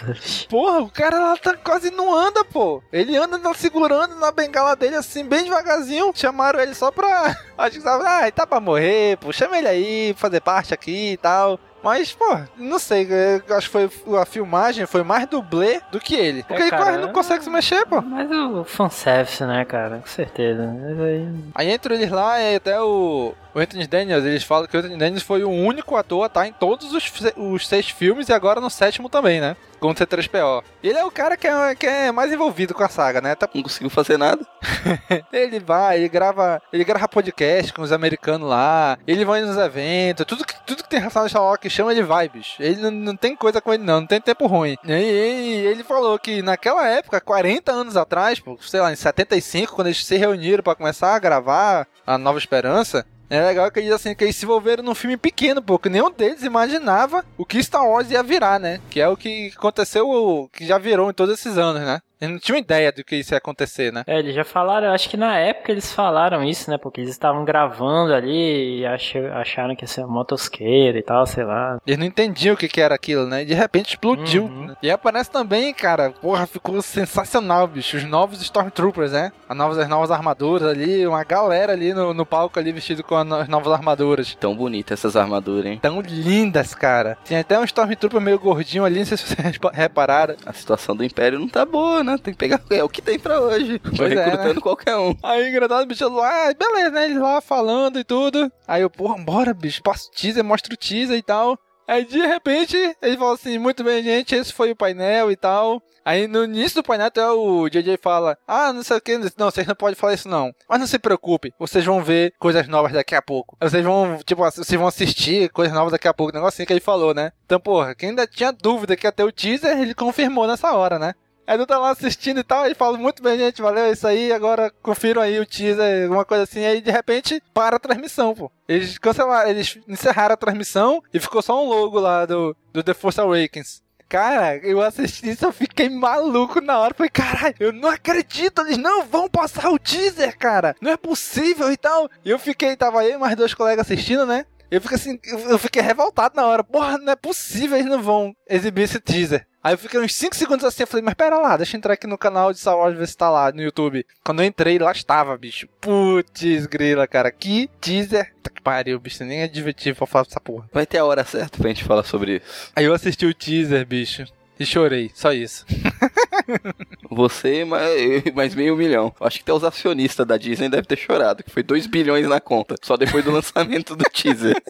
Porra, o cara cara lá tá quase não anda, pô. Ele anda segurando na bengala dele assim, bem devagarzinho. Chamaram ele só pra. Acho que tava, ah, tá pra morrer, pô. Chama ele aí, fazer parte aqui e tal. Mas, pô, não sei, acho que foi a filmagem foi mais dublê do que ele. Porque é, ele quase não consegue se mexer, pô.
Mas o fanservice, né, cara? Com certeza. Aí...
aí entra eles lá e até o, o Anthony Daniels, eles falam que o Anthony Daniels foi o único ator a estar em todos os, os seis filmes e agora no sétimo também, né? Com o C3PO. Ele é o cara que é, que é mais envolvido com a saga, né? Tá...
Não conseguiu fazer nada.
ele vai, ele grava, ele grava podcast com os americanos lá, ele vai nos eventos, tudo que, tudo que tem relação a Star Wars que chama, vai, bicho. Ele não, não tem coisa com ele, não, não tem tempo ruim. E, e, ele falou que naquela época, 40 anos atrás, sei lá, em 75, quando eles se reuniram para começar a gravar a Nova Esperança, é legal que eles assim, que eles se envolveram num filme pequeno, porque nenhum deles imaginava o que Star Wars ia virar, né? Que é o que aconteceu, que já virou em todos esses anos, né? Eles não tinham ideia do que isso ia acontecer, né?
É, eles já falaram, acho que na época eles falaram isso, né? Porque eles estavam gravando ali e acharam que ia ser uma motosqueira e tal, sei lá.
Eles não entendiam o que, que era aquilo, né? E de repente explodiu. Uhum. Né? E aparece também, cara, porra, ficou sensacional, bicho. Os novos Stormtroopers, né? As novas, as novas armaduras ali, uma galera ali no, no palco ali vestido com as novas armaduras.
Tão bonitas essas armaduras, hein?
Tão lindas, cara. Tinha até um Stormtrooper meio gordinho ali, não sei se vocês repararam.
A situação do Império não tá boa, né? Tem que pegar é o que tem pra hoje. Vai é, recrutando né? qualquer um.
Aí, engraçado, o bicho lá, ah, beleza, né? Eles lá falando e tudo. Aí eu, porra, bora, bicho, passa o teaser, mostra o teaser e tal. Aí de repente ele falou assim: muito bem, gente, esse foi o painel e tal. Aí no início do painel até o JJ fala: Ah, não sei o que, não, vocês não podem falar isso não. Mas não se preocupe, vocês vão ver coisas novas daqui a pouco. Vocês vão, tipo, vocês vão assistir coisas novas daqui a pouco. Negócio assim que ele falou, né? Então, porra, quem ainda tinha dúvida que ter o teaser, ele confirmou nessa hora, né? Aí tu tá lá assistindo e tal, e fala muito bem, gente, valeu, é isso aí, agora confiram aí o teaser, alguma coisa assim, aí de repente para a transmissão, pô. Eles cancelaram, eles encerraram a transmissão e ficou só um logo lá do, do The Force Awakens. Cara, eu assisti isso, eu fiquei maluco na hora. Falei, caralho, eu não acredito. Eles não vão passar o teaser, cara. Não é possível e tal. E eu fiquei, tava aí mais dois colegas assistindo, né? Eu fiquei assim, eu fiquei revoltado na hora. Porra, não é possível, eles não vão exibir esse teaser. Aí eu fiquei uns 5 segundos assim, eu falei, mas pera lá, deixa eu entrar aqui no canal de Star Wars ver se tá lá no YouTube. Quando eu entrei, lá estava, bicho. Putz, grila, cara. Que teaser. Tá pariu, bicho. Nem é divertido pra falar dessa porra.
Vai ter a hora certa pra gente falar sobre isso.
Aí eu assisti o teaser, bicho. E chorei, só isso.
Você mais, mais meio milhão. Acho que até os acionistas da Disney devem ter chorado, que foi 2 bilhões na conta, só depois do lançamento do teaser.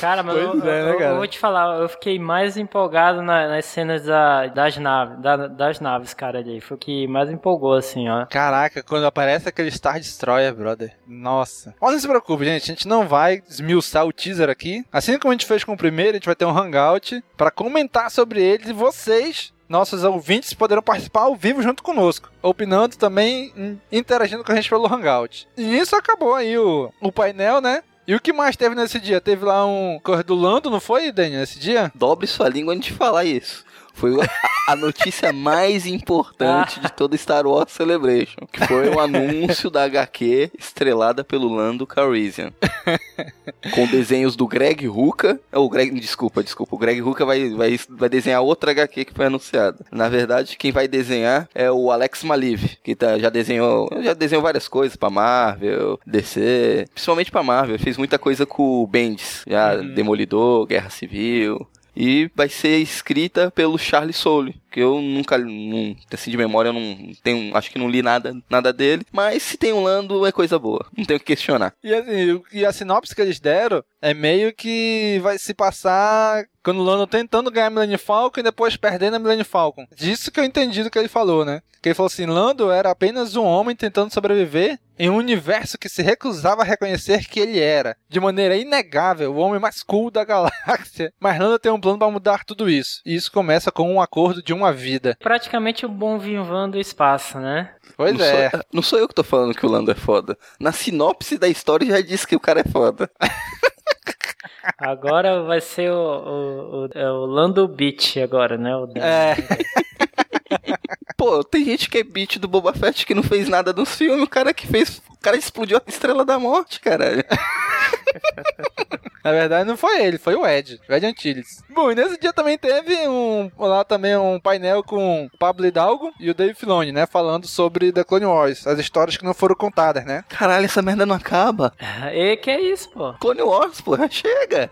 Cara, mas eu, é, né, eu, eu, vou te falar, eu fiquei mais empolgado na, nas cenas da, das naves, da, das naves, cara, ali. Foi o que mais empolgou, assim, ó.
Caraca, quando aparece aquele Star Destroyer, brother. Nossa. Olha, não se preocupe, gente. A gente não vai esmiuçar o teaser aqui. Assim como a gente fez com o primeiro, a gente vai ter um hangout para comentar sobre e vocês nossos ouvintes poderão participar ao vivo junto conosco, opinando também, interagindo com a gente pelo Hangout. E isso acabou aí o, o painel, né? E o que mais teve nesse dia? Teve lá um Lando, não foi, Daniel, nesse dia?
Dobre sua língua antes de falar isso. Foi a notícia mais importante de todo Star Wars Celebration, que foi o anúncio da HQ estrelada pelo Lando Calrissian. com desenhos do Greg Ruka. O Greg, desculpa, desculpa. O Greg Ruka vai, vai, vai desenhar outra HQ que foi anunciada. Na verdade, quem vai desenhar é o Alex Maliv, que tá, já desenhou, já desenhou várias coisas para Marvel, DC, principalmente para Marvel. Fez muita coisa com o Bendis, já uhum. Demolidor, Guerra Civil e vai ser escrita pelo Charles Soule, que eu nunca, não, assim de memória, eu não tenho, acho que não li nada, nada dele, mas se tem um Lando é coisa boa, não tenho que questionar.
E, assim, e a sinopse que eles deram é meio que vai se passar quando o Lando tentando ganhar a Millennium Falcon e depois perdendo a Millennium Falcon. Disso que eu entendi do que ele falou, né? Que ele falou assim, Lando era apenas um homem tentando sobreviver em um universo que se recusava a reconhecer que ele era, de maneira inegável, o homem mais cool da galáxia. Mas Lando tem um plano para mudar tudo isso. E isso começa com um acordo de uma vida.
Praticamente o bom vivan do espaço, né?
Pois
não
é.
Sou, não sou eu que tô falando que o Lando é foda. Na sinopse da história já diz que o cara é foda.
Agora vai ser o, o, o, é o Lando Beach agora, né? O
é.
Pô, tem gente que é beat do Boba Fett que não fez nada no filme, o cara que fez. O cara explodiu a estrela da morte, caralho.
Na verdade, não foi ele, foi o Ed, o Ed Antilles. Bom, e nesse dia também teve um lá também um painel com Pablo Hidalgo e o Dave Filoni, né? Falando sobre The Clone Wars, as histórias que não foram contadas, né?
Caralho, essa merda não acaba.
E que é isso, pô?
Clone Wars, pô, chega.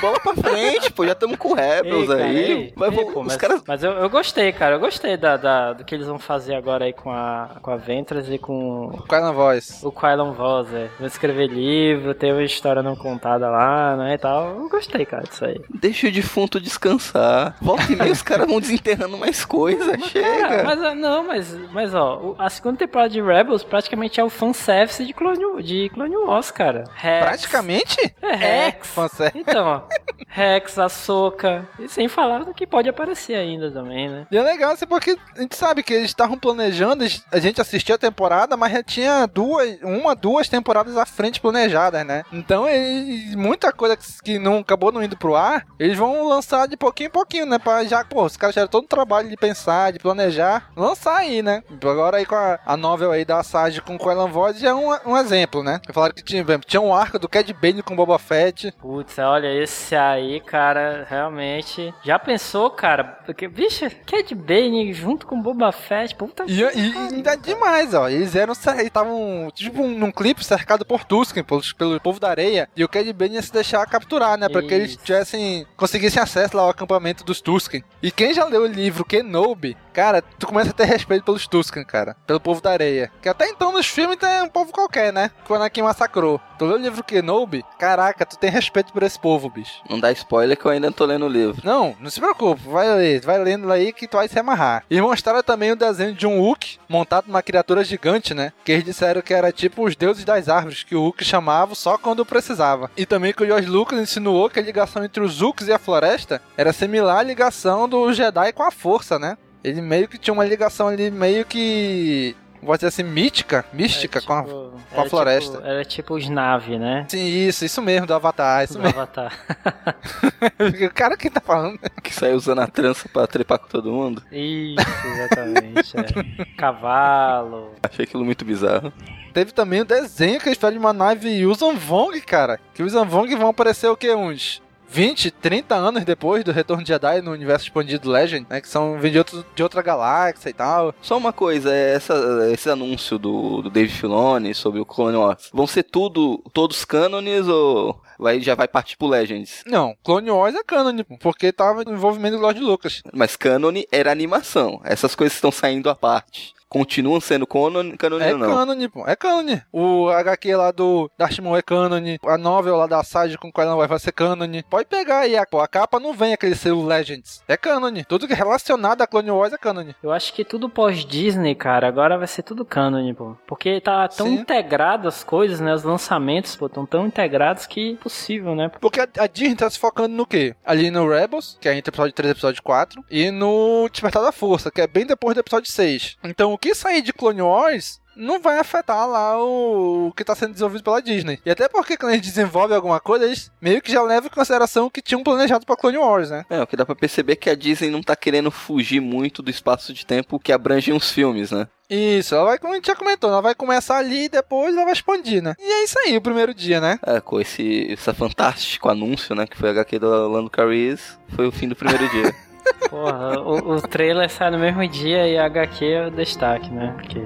Bola pra frente, pô, já estamos com Rebels ei, aí. Ei,
mas, ei, pô, mas, caras... mas eu, eu, gostei, cara, eu gostei da, da, do que eles vão fazer agora aí com a, com a Ventress e com...
O Quylon Voice.
O Quylon Voice, é. Vão escrever livro, ter uma história não contada lá, né, e tal. Eu gostei, cara, disso aí.
Deixa o defunto descansar. Volta e meia os caras vão desenterrando mais coisa, chega. Cara,
mas, ah, não, mas, mas ó, a segunda temporada de Rebels praticamente é o fanservice de Clone, de Clone Wars, cara.
Rex. Praticamente?
É, Rex. É, então, ó. Rex, Ahsoka. E sem falar do que pode aparecer ainda também, né?
E é legal, assim, porque a gente sabe que eles estavam planejando, a gente assistiu a temporada, mas já tinha duas, uma, duas temporadas à frente planejadas, né? Então, ele, muita coisa que não acabou não indo pro ar, eles vão lançar de pouquinho em pouquinho, né? Pra já, pô, os caras já todo o trabalho de pensar, de planejar, lançar aí, né? Agora aí com a, a novel aí da Sage com Quellan Void é um, um exemplo, né? Falaram que tinha, tinha um arco do Cad Bane com Boba Fett.
Putz, olha, esse aí, cara, realmente. Já pensou, cara? Porque, bicho, Cad Bane junto com Boba Fett, puta
E, e ainda é demais, ó. Eles eram, estavam, tipo, num clipe cercado por Tusken, pelo, pelo povo da areia, e o Cad Bane ia se deixar capturar, né? Pra Isso. que eles tivessem, conseguissem acesso lá ao acampamento dos Tusken. E quem já leu o livro Kenobi, cara, tu começa a ter respeito pelos Tusken, cara. Pelo povo da areia. Que até então nos filmes tem um povo qualquer, né? Que o Anakin massacrou. Tu leu o livro Kenobi? Caraca, tu tem respeito por esse povo, bicho.
Não dá spoiler que eu ainda não tô lendo o livro.
Não, não se preocupe. Vai ler, vai lendo aí que tu vai se amarrar. E mostraram também o desenho de um Hulk montado numa criatura gigante, né? Que eles disseram que era tipo os deuses das árvores, que o Hulk chamava só quando precisava. E também que o George Lucas insinuou que a ligação entre os Hulks e a floresta era similar à ligação do Jedi com a força, né? Ele meio que tinha uma ligação ali meio que vou dizer assim, mítica, mística é tipo, com a, tipo, com a floresta.
Tipo, era tipo os nave, né?
Sim, isso, isso mesmo, do Avatar, isso
do
mesmo.
Avatar.
o cara que tá falando.
Que sai usando a trança pra trepar com todo mundo.
Isso, exatamente. é. Cavalo.
Achei aquilo muito bizarro.
Teve também o desenho que eles fazem de uma nave Yuuzhan Vong, cara. Que os Vong vão aparecer o que? Uns 20, 30 anos depois do retorno de Jedi no universo expandido Legend, né? Que são vêm de, outro, de outra galáxia e tal.
Só uma coisa, é essa, esse anúncio do, do Dave Filoni sobre o Clone Wars, vão ser tudo, todos cânones ou vai, já vai partir pro Legends?
Não, Clone Wars é canon, porque tava no envolvimento do Lord Lucas.
Mas cânone era animação. Essas coisas estão saindo à parte. Continuam sendo canon, canon
É
ou não?
canon, pô. É canon. O HQ lá do Darth Maul é canon. A novel lá da Sage com Kylo Ren vai ser canon. Pode pegar aí. A, pô, a capa não vem aquele selo Legends. É canon. Tudo que é relacionado a Clone Wars é canon.
Eu acho que tudo pós-Disney, cara, agora vai ser tudo canon, pô. Porque tá tão
Sim.
integrado as coisas, né? Os lançamentos, pô, tão tão integrados que é possível, né?
Porque a, a Disney tá se focando no quê? Ali no Rebels, que é entre episódio 3 e episódio 4, e no Despertar da Força, que é bem depois do episódio 6. Então o que sair de Clone Wars não vai afetar lá o, o que tá sendo desenvolvido pela Disney. E até porque quando eles desenvolvem alguma coisa, eles meio que já levam em consideração o que tinham planejado pra Clone Wars, né?
É, o que dá pra perceber é que a Disney não tá querendo fugir muito do espaço de tempo que abrange os filmes, né?
Isso, ela vai, como a gente já comentou, ela vai começar ali e depois ela vai expandir, né? E é isso aí, o primeiro dia, né?
É, com esse, esse fantástico anúncio, né? Que foi a HQ do Lando Cariz, foi o fim do primeiro dia.
Porra, o, o trailer sai no mesmo dia e a HQ é o destaque, né? Porque.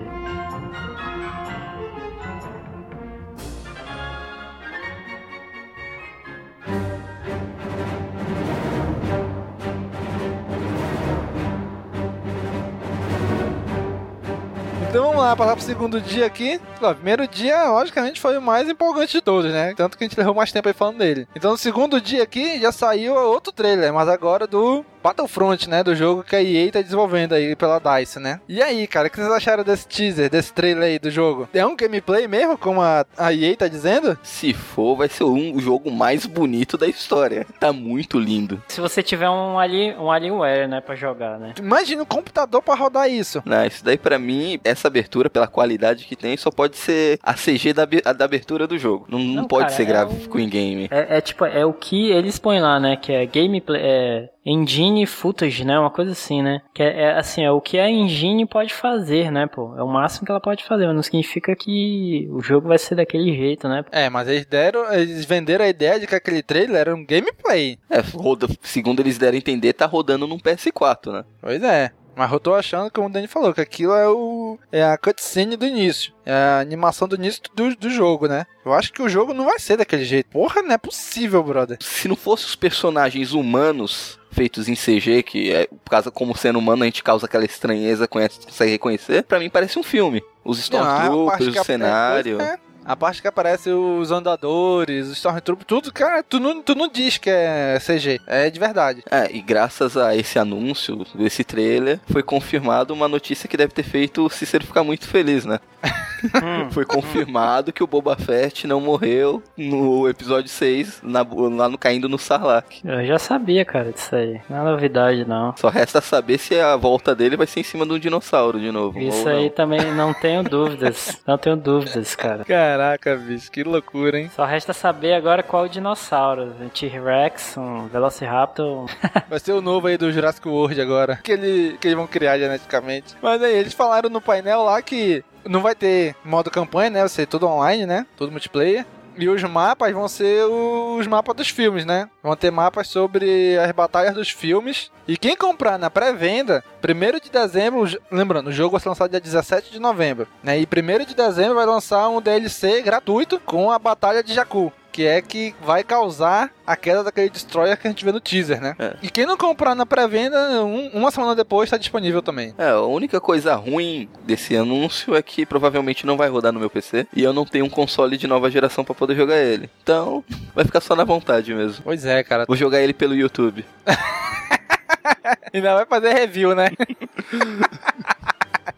Então vamos lá, passar pro segundo dia aqui. O primeiro dia, logicamente, foi o mais empolgante de todos, né? Tanto que a gente levou mais tempo aí falando dele. Então no segundo dia aqui já saiu outro trailer, mas agora do Battlefront, né? Do jogo que a EA tá desenvolvendo aí pela DICE, né? E aí, cara, o que vocês acharam desse teaser, desse trailer aí do jogo? É um gameplay mesmo, como a, a EA tá dizendo?
Se for, vai ser um, o jogo mais bonito da história. Tá muito lindo.
Se você tiver um, ali, um Alienware, né, pra jogar, né?
Imagina um computador pra rodar isso.
Não, isso daí pra mim, essa abertura, pela qualidade que tem, só pode ser a CG da, da abertura do jogo. Não, não
Não,
pode
cara,
ser
é
gráfico em game.
É, é tipo, é o que eles põem lá, né? Que é gameplay, é engine footage, né? Uma coisa assim, né? Que é, é, assim, é o que a engine pode fazer, né, pô? É o máximo que ela pode fazer, mas não significa que o jogo vai ser daquele jeito, né?
É, mas eles deram, eles venderam a ideia de que aquele trailer era um gameplay.
É, roda, segundo eles deram a entender, tá rodando num PS4, né?
Pois é. Mas eu tô achando, como o Dani falou, que aquilo é o é a cutscene do início. É a animação do início do, do jogo, né? Eu acho que o jogo não vai ser daquele jeito. Porra, não é possível, brother.
Se não fosse os personagens humanos feitos em CG, que é, por causa como sendo humano a gente causa aquela estranheza, conhece, consegue reconhecer, pra mim parece um filme. Os Stormtroopers, o
ap-
cenário.
é, A parte que aparece os andadores, os Stormtroopers, tudo, cara, tu não, tu não diz que é CG. É de verdade.
É, e graças a esse anúncio, desse trailer, foi confirmado uma notícia que deve ter feito o Cícero ficar muito feliz, né? foi confirmado que o Boba Fett não morreu no episódio 6, na- lá no Caindo no Sarlacc.
Eu já sabia, cara, disso aí. Não é novidade, não.
Só resta saber se a volta dele vai ser em cima de um dinossauro de novo.
Isso
ou não.
aí também não tenho dúvidas. Não tenho dúvidas, cara.
Caraca, bicho, que loucura, hein?
Só resta saber agora qual o dinossauro. Um T-Rex, um Velociraptor.
Vai ser o novo aí do Jurassic World agora. Que, ele, que eles vão criar geneticamente. Mas aí, eles falaram no painel lá que não vai ter modo campanha, né? Vai ser tudo online, né? Tudo multiplayer. E os mapas vão ser os mapas dos filmes, né? Vão ter mapas sobre as batalhas dos filmes. E quem comprar na pré-venda, 1 de dezembro, lembrando, o jogo vai ser lançado dia 17 de novembro, né? E 1 de dezembro vai lançar um DLC gratuito com a Batalha de Jakku. Que é que vai causar a queda daquele destroyer que a gente vê no teaser, né?
É.
E quem não comprar na pré-venda, um- uma semana depois está disponível também.
É, a única coisa ruim desse anúncio é que provavelmente não vai rodar no meu PC e eu não tenho um console de nova geração pra poder jogar ele. Então, vai ficar só na vontade mesmo.
Pois é, cara.
Vou jogar ele pelo YouTube.
Ainda vai fazer review, né?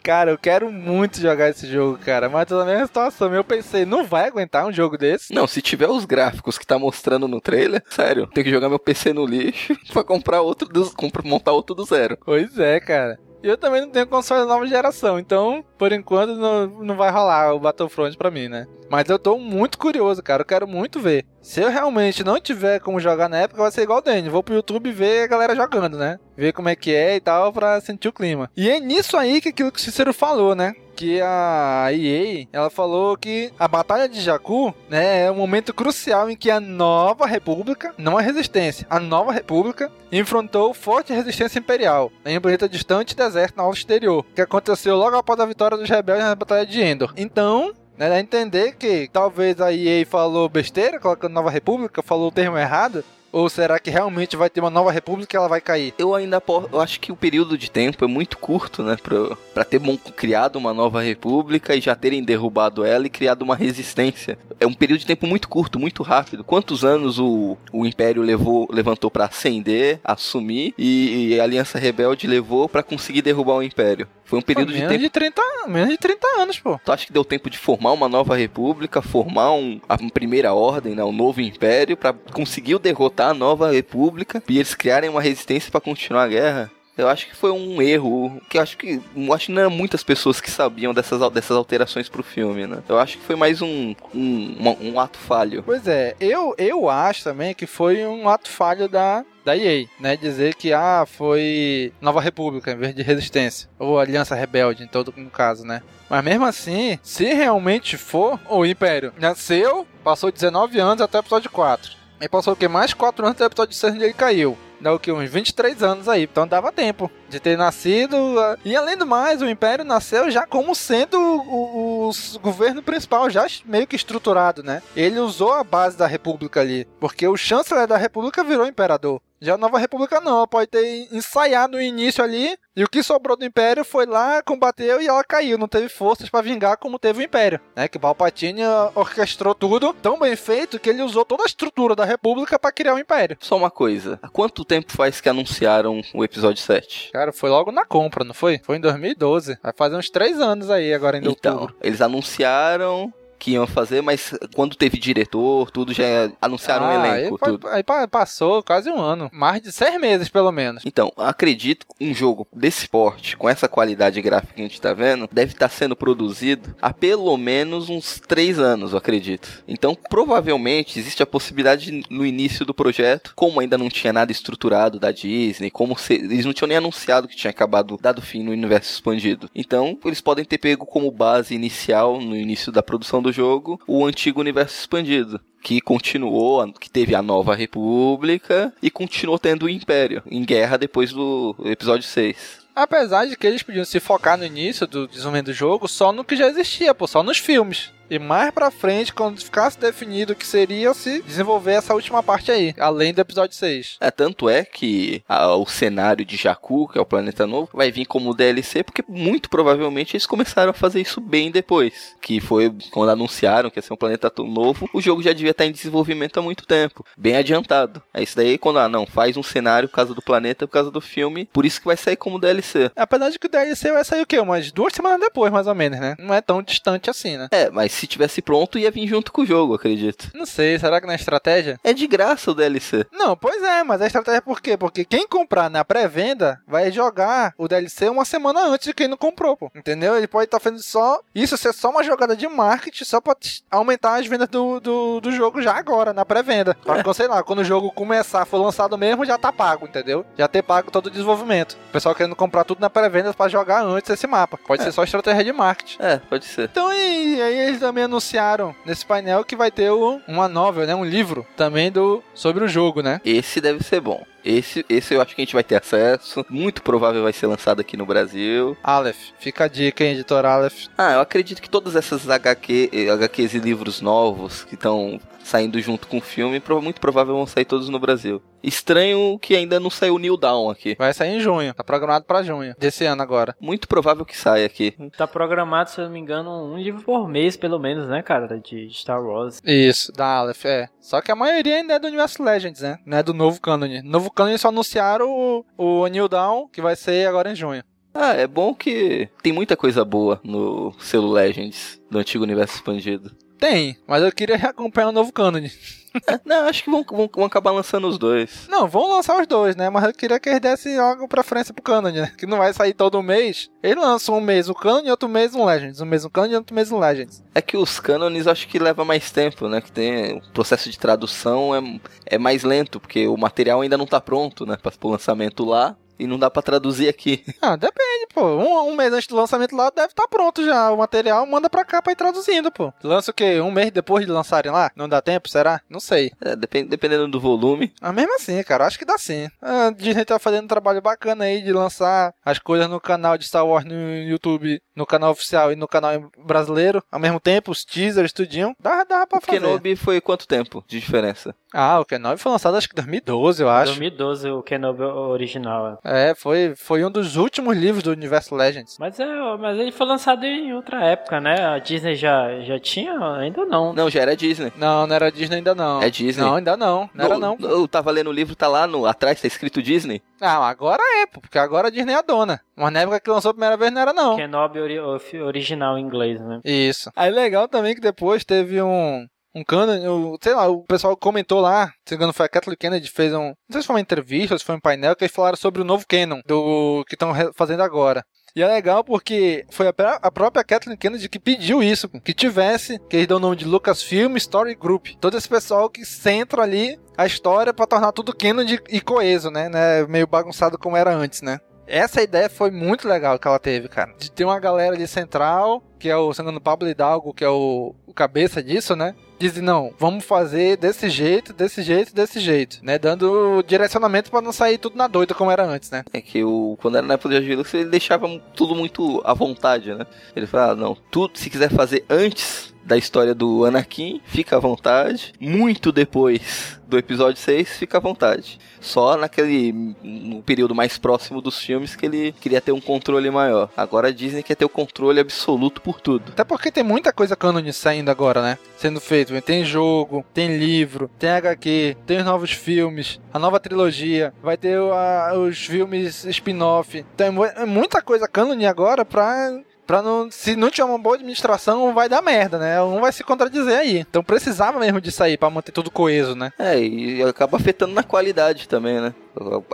Cara, eu quero muito jogar esse jogo, cara. Mas tô na mesma situação. Eu pensei, não vai aguentar um jogo desse?
Não, se tiver os gráficos que tá mostrando no trailer, sério, tenho que jogar meu PC no lixo pra comprar outro, do, compra- montar outro do zero.
Pois é, cara. Eu também não tenho console de nova geração, então, por enquanto, não, não vai rolar o Battlefront pra mim, né? Mas eu tô muito curioso, cara. Eu quero muito ver. Se eu realmente não tiver como jogar na época, vai ser igual o Danny. Vou pro YouTube ver a galera jogando, né? Ver como é que é e tal, pra sentir o clima. E é nisso aí que aquilo que o Cícero falou, né? Que a EA, ela falou que a Batalha de Jakku, né, é um momento crucial em que a Nova República, não a Resistência, a Nova República enfrentou forte resistência imperial em um planeta distante deserto na aula exterior, que aconteceu logo após a vitória dos rebeldes na Batalha de Endor. Então, né, dá a entender que talvez a EA falou besteira, colocando Nova República, falou o termo errado, ou será que realmente vai ter uma nova república e ela vai cair?
Eu ainda eu acho que o período de tempo é muito curto, né, pra, pra ter criado uma nova república e já terem derrubado ela e criado uma resistência. É um período de tempo muito curto, muito rápido. Quantos anos o, o Império levou, levantou para ascender, assumir e, e, a Aliança Rebelde levou para conseguir derrubar o Império? Foi um período
menos
de tempo.
De 30, menos de 30 anos, pô.
Tu acha que deu tempo de formar uma nova república, formar um, a primeira ordem, né, um novo império, para conseguir derrotar a nova república e eles criarem uma resistência para continuar a guerra? Eu acho que foi um erro, que eu acho que eu acho que não eram muitas pessoas que sabiam dessas, dessas alterações pro filme, né? Eu acho que foi mais um, um, um, um ato falho.
Pois é, eu, eu acho também que foi um ato falho da, da EA, né? Dizer que ah, foi Nova República em vez de Resistência. Ou Aliança Rebelde, em todo caso, né? Mas mesmo assim, se realmente for o Império nasceu, passou 19 anos até o episódio 4. Aí passou o que? Mais 4 anos até o episódio 6 onde ele caiu dá o que? Uns 23 anos aí. Então dava tempo de ter nascido. E além do mais, o Império nasceu já como sendo o, o, o, governo principal, já meio que estruturado, né? Ele usou a base da República ali. Porque o chanceler da República virou imperador. Já a Nova República não, ela pode ter ensaiado no início ali, e o que sobrou do Império foi lá, combateu e ela caiu, não teve forças para vingar como teve o Império, né? Que Palpatine orquestrou tudo tão bem feito que ele usou toda a estrutura da República para criar o Império.
Só uma coisa, há quanto tempo faz que anunciaram o episódio 7?
Cara, foi logo na compra, não foi? Foi em 2012. Vai fazer uns 3 anos aí agora em
então,
outubro.
eles anunciaram, que iam fazer, mas quando teve diretor, tudo já anunciaram ah, um elenco.
Aí,
tudo.
aí passou quase um ano. Mais de seis meses, pelo menos.
Então, acredito que um jogo desse porte, com essa qualidade gráfica que a gente tá vendo, deve estar tá sendo produzido há pelo menos uns três anos, eu acredito. Então, provavelmente, existe a possibilidade no início do projeto, como ainda não tinha nada estruturado da Disney, como se, eles não tinham nem anunciado que tinha acabado, dado fim no universo expandido. Então, eles podem ter pego como base inicial, no início da produção do jogo o antigo universo expandido que continuou, que teve a nova república e continuou tendo o império em guerra depois do episódio 6.
Apesar de que eles podiam se focar no início do desenvolvimento do jogo só no que já existia, pô, só nos filmes. E mais pra frente, quando ficasse definido o que seria, se desenvolver essa última parte aí, além do episódio 6.
É, tanto é que a, o cenário de Jakku, que é o planeta novo, vai vir como DLC, porque muito provavelmente eles começaram a fazer isso bem depois. Que foi quando anunciaram que ia ser um planeta novo, o jogo já devia estar em desenvolvimento há muito tempo, bem adiantado. É isso daí quando, ah, não, faz um cenário por causa do planeta, por causa do filme, por isso que vai sair como DLC.
Apesar de que o DLC vai sair o quê? Umas duas semanas depois, mais ou menos, né? Não é tão distante assim, né?
É, mas se tivesse pronto, ia vir junto com o jogo, acredito.
Não sei, será que é estratégia?
É de graça o DLC.
Não, pois é, mas a estratégia é por quê? Porque quem comprar na pré-venda vai jogar o DLC uma semana antes de quem não comprou, pô. Entendeu? Ele pode estar tá fazendo só. Isso ser só uma jogada de marketing só pra aumentar as vendas do, do, do jogo já agora, na pré-venda. Pra, é. sei lá, quando o jogo começar, for lançado mesmo, já tá pago, entendeu? Já ter pago todo o desenvolvimento. O pessoal querendo comprar tudo na pré-venda pra jogar antes esse mapa. Pode é. ser só estratégia de marketing.
É, pode ser.
Então, e, e aí eles também anunciaram nesse painel que vai ter o, uma novel, né? Um livro também do sobre o jogo, né?
Esse deve ser bom. Esse, esse eu acho que a gente vai ter acesso. Muito provável vai ser lançado aqui no Brasil.
Aleph, fica a dica, hein, editor Aleph.
Ah, eu acredito que todas essas HQ, HQs e livros novos que estão saindo junto com o filme, muito provável vão sair todos no Brasil. Estranho que ainda não saiu o New Down aqui.
Vai sair em junho, tá programado para junho, desse ano agora.
Muito provável que saia aqui.
Tá programado, se eu não me engano, um livro por mês, pelo menos, né, cara, de Star Wars.
Isso, da Aleph, é. Só que a maioria ainda é do Universo Legends, né? Não é do novo canon. Novo canon só anunciaram o, o New Down, que vai ser agora em junho.
Ah, é bom que tem muita coisa boa no selo Legends do antigo universo expandido.
Tem, mas eu queria acompanhar o novo canon.
não, acho que vão, vão, vão, acabar lançando os dois.
Não, vão lançar os dois, né? Mas eu queria que eles dessem algo preferência pro Canon, né? Que não vai sair todo mês. Ele lança um mês o Canon e outro mês um Legends. Um mês um Canon e outro mês um Legends.
É que os Canones acho que leva mais tempo, né? Que tem o processo de tradução é, é mais lento, porque o material ainda não tá pronto, né? Para o lançamento lá. E não dá pra traduzir aqui.
Ah, depende, pô. Um, um mês antes do lançamento lá deve estar pronto já. O material manda pra cá pra ir traduzindo, pô. Lança o quê? Um mês depois de lançarem lá? Não dá tempo, será? Não sei.
É, depend, dependendo do volume.
Mas mesmo assim, cara, acho que dá sim. A Disney tá fazendo um trabalho bacana aí de lançar as coisas no canal de Star Wars no YouTube, no canal oficial e no canal brasileiro, ao mesmo tempo, os teasers, tudinho. Dá, dá pra
O
fazer.
Kenobi foi quanto tempo de diferença?
Ah, o Kenobi foi lançado acho que em 2012, eu acho.
2012 o Kenobi original. É.
Foi, foi um dos últimos livros do Universo Legends.
Mas, é, mas ele foi lançado em outra época, né? A Disney já, já tinha? Ainda não.
Não, já era Disney.
Não, não era Disney ainda não.
É Disney.
Não, ainda não. Não era não.
Eu tava lendo o livro, tá lá no, atrás, tá escrito Disney.
Ah, agora é, pô, porque agora a Disney é a dona. Mas na época que lançou a primeira vez não era não.
Kenobi ori original em inglês, né?
Isso. Aí legal também que depois teve um. Um canon, o- sei lá, o pessoal comentou lá, se não me engano foi a Kathleen Kennedy, fez um. Não sei se foi uma entrevista se foi um painel, que eles falaram sobre o novo canon do que estão fazendo agora. E é legal porque foi a, a própria Kathleen Kennedy que pediu isso, que tivesse, que eles dão o nome de Lucasfilm Story Group. Todo esse pessoal que centra ali a história pra tornar tudo canon e coeso, né? né? Meio bagunçado como era antes, né? Essa ideia foi muito legal que ela teve, cara. De ter uma galera ali central, que é o, engano, Pablo Hidalgo, que é o, o cabeça disso, né? Dizem, não, vamos fazer desse jeito, desse jeito, desse jeito, né? Dando direcionamento pra não sair tudo na doida como era antes, né?
É que o, quando era na época de Lucas, ele deixava tudo muito à vontade, né? Ele falava, ah, não, tudo, se quiser fazer antes da história do Anakin, fica à vontade. Muito depois do episódio 6, fica à vontade. Só naquele no período mais próximo dos filmes que ele queria ter um controle maior. Agora a Disney quer ter o controle absoluto por tudo.
Até porque tem muita coisa canon saindo agora, né? Sendo feito. Tem jogo, tem livro, tem HQ, tem os novos filmes, a nova trilogia, vai ter a- os filmes spin-off. Tem mu- é muita coisa canon agora pra. Pra não, se não tiver uma boa administração, vai dar merda, né? Um vai se contradizer aí. Então precisava mesmo disso aí pra manter tudo coeso, né?
É, e acaba afetando na qualidade também, né?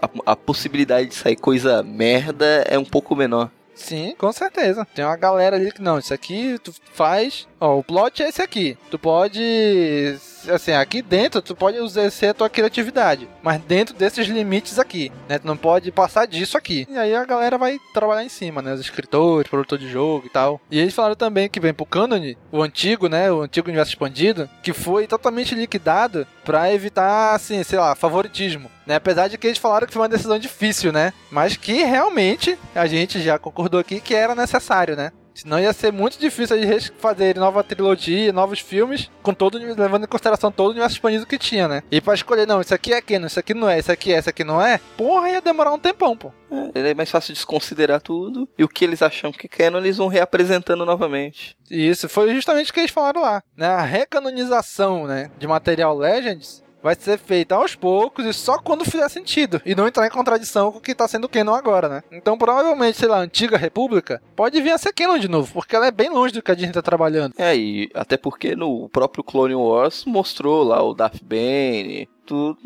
A, a- a possibilidade de sair coisa merda é um pouco menor.
Sim, com certeza. Tem uma galera ali que não, isso aqui tu faz. Ó, o plot é esse aqui. Tu pode. Assim, aqui dentro tu pode exercer a tua criatividade. Mas dentro desses limites aqui, né? Tu não pode passar disso aqui. E aí a galera vai trabalhar em cima, né? Os escritores, produtor de jogo e tal. E eles falaram também que vem pro canon, o antigo, né? O antigo universo expandido, que foi totalmente liquidado pra evitar, assim, sei lá, favoritismo. Né? Apesar de que eles falaram que foi uma decisão difícil, né? Mas que realmente a gente já concordou aqui que era necessário, né? Senão ia ser muito difícil eles fazer nova trilogia, novos filmes, com todo levando em consideração todo o universo expandido que tinha, né? E pra escolher, não, isso aqui é canon, isso aqui não é, isso aqui é, isso aqui não é, porra, ia demorar um tempão, pô.
É, é mais fácil desconsiderar tudo. E o que eles acham que querem, eles vão reapresentando novamente.
Isso foi justamente o que eles falaram lá, né? A recanonização, né, de material Legends vai ser feita aos poucos e só quando fizer sentido. E não entrar em contradição com o que tá sendo canon agora, né? Então, provavelmente, sei lá, a antiga república pode vir a ser canon de novo, porque ela é bem longe do que a Disney tá trabalhando.
É, e até porque no próprio Clone Wars mostrou lá o Darth Bane, tudo,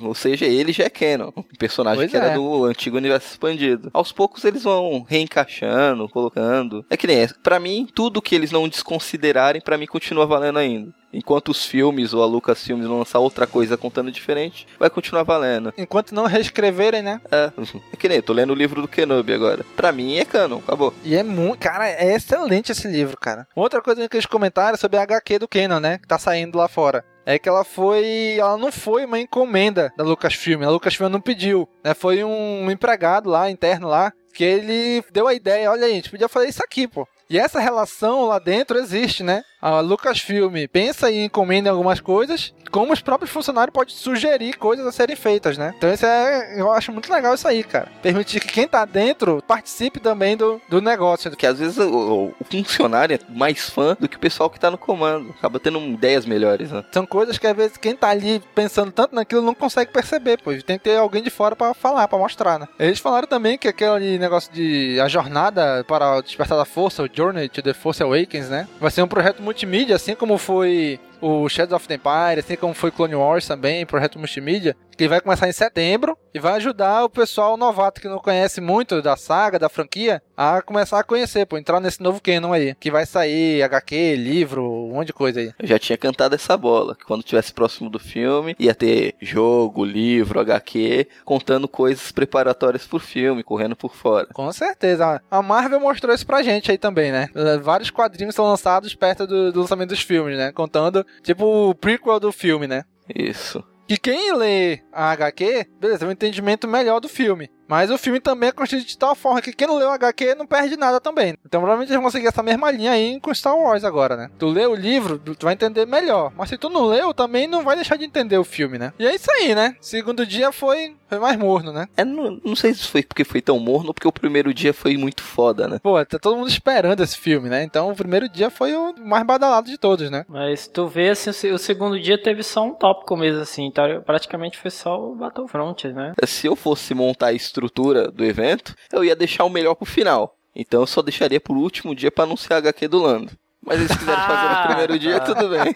ou seja, ele já é canon, um personagem
Pois
que era
é.
do antigo universo expandido. Aos poucos eles vão reencaixando, colocando. É que nem, pra mim, tudo que eles não desconsiderarem, pra mim continua valendo ainda. Enquanto os filmes ou a Lucasfilmes não lançar outra coisa contando diferente, vai continuar valendo.
Enquanto não reescreverem, né?
É, é que nem, eu tô lendo o livro do Kenobi agora. Pra mim é canon, acabou.
E é muito. Cara, é excelente esse livro, cara. Outra coisa que eles comentaram é sobre a HQ do Canon, né? Que tá saindo lá fora. É que ela foi. Ela não foi uma encomenda da Lucasfilm. A Lucasfilm não pediu. Né? Foi um empregado lá, interno lá, que ele deu a ideia: olha aí, a gente podia fazer isso aqui, pô. E essa relação lá dentro existe, né? A Lucasfilm pensa e encomenda algumas coisas, como os próprios funcionários podem sugerir coisas a serem feitas, né? Então isso é, eu acho muito legal isso aí, cara. Permitir que quem tá dentro participe também do, do negócio.
Que às vezes o, o- funcionário é mais fã do que o pessoal que tá no comando. Acaba tendo ideias melhores, né?
São coisas que às vezes quem tá ali pensando tanto naquilo não consegue perceber, pô. Tem que ter alguém de fora pra falar, pra mostrar, né? Eles falaram também que aquele negócio de a jornada para o despertar da força, o Journey to the Force Awakens, né? Vai ser um projeto multimídia, assim como foi o Shadow of the Empire, assim como foi Clone Wars também, projeto multimídia, que vai começar em setembro e vai ajudar o pessoal novato que não conhece muito da saga, da franquia, a começar a conhecer, pô, entrar nesse novo canon aí, que vai sair HQ, livro, um monte de coisa aí.
Eu já tinha cantado essa bola, que quando tivesse próximo do filme, ia ter jogo, livro, HQ, contando coisas preparatórias pro filme, correndo por fora.
Com certeza. A Marvel mostrou isso pra gente aí também, né? Vários quadrinhos são lançados perto do, do lançamento dos filmes, né? Contando, tipo, o prequel do filme, né?
Isso.
Que quem lê a HQ, beleza, tem um entendimento melhor do filme. Mas o filme também é construído de tal forma que quem não leu o HQ não perde nada também. Então provavelmente eles vão seguir essa mesma linha aí com Star Wars agora, né? Tu lê o livro, tu vai entender melhor. Mas se tu não leu, também não vai deixar de entender o filme, né? E é isso aí, né? Segundo dia foi, foi mais morno, né?
É, não, não sei se foi porque foi tão morno ou porque o primeiro dia foi muito foda, né?
Pô, tá todo mundo esperando esse filme, né? Então o primeiro dia foi o mais badalado de todos, né?
Mas tu vê, assim, o segundo dia teve só um tópico mesmo, assim. Então praticamente foi só o Battlefront, né?
Se eu fosse montar a estrutura do evento, eu ia deixar o melhor pro final. Então eu só deixaria por último dia pra anunciar a HQ do Lando. Mas eles quiserem fazer no primeiro dia, tudo bem.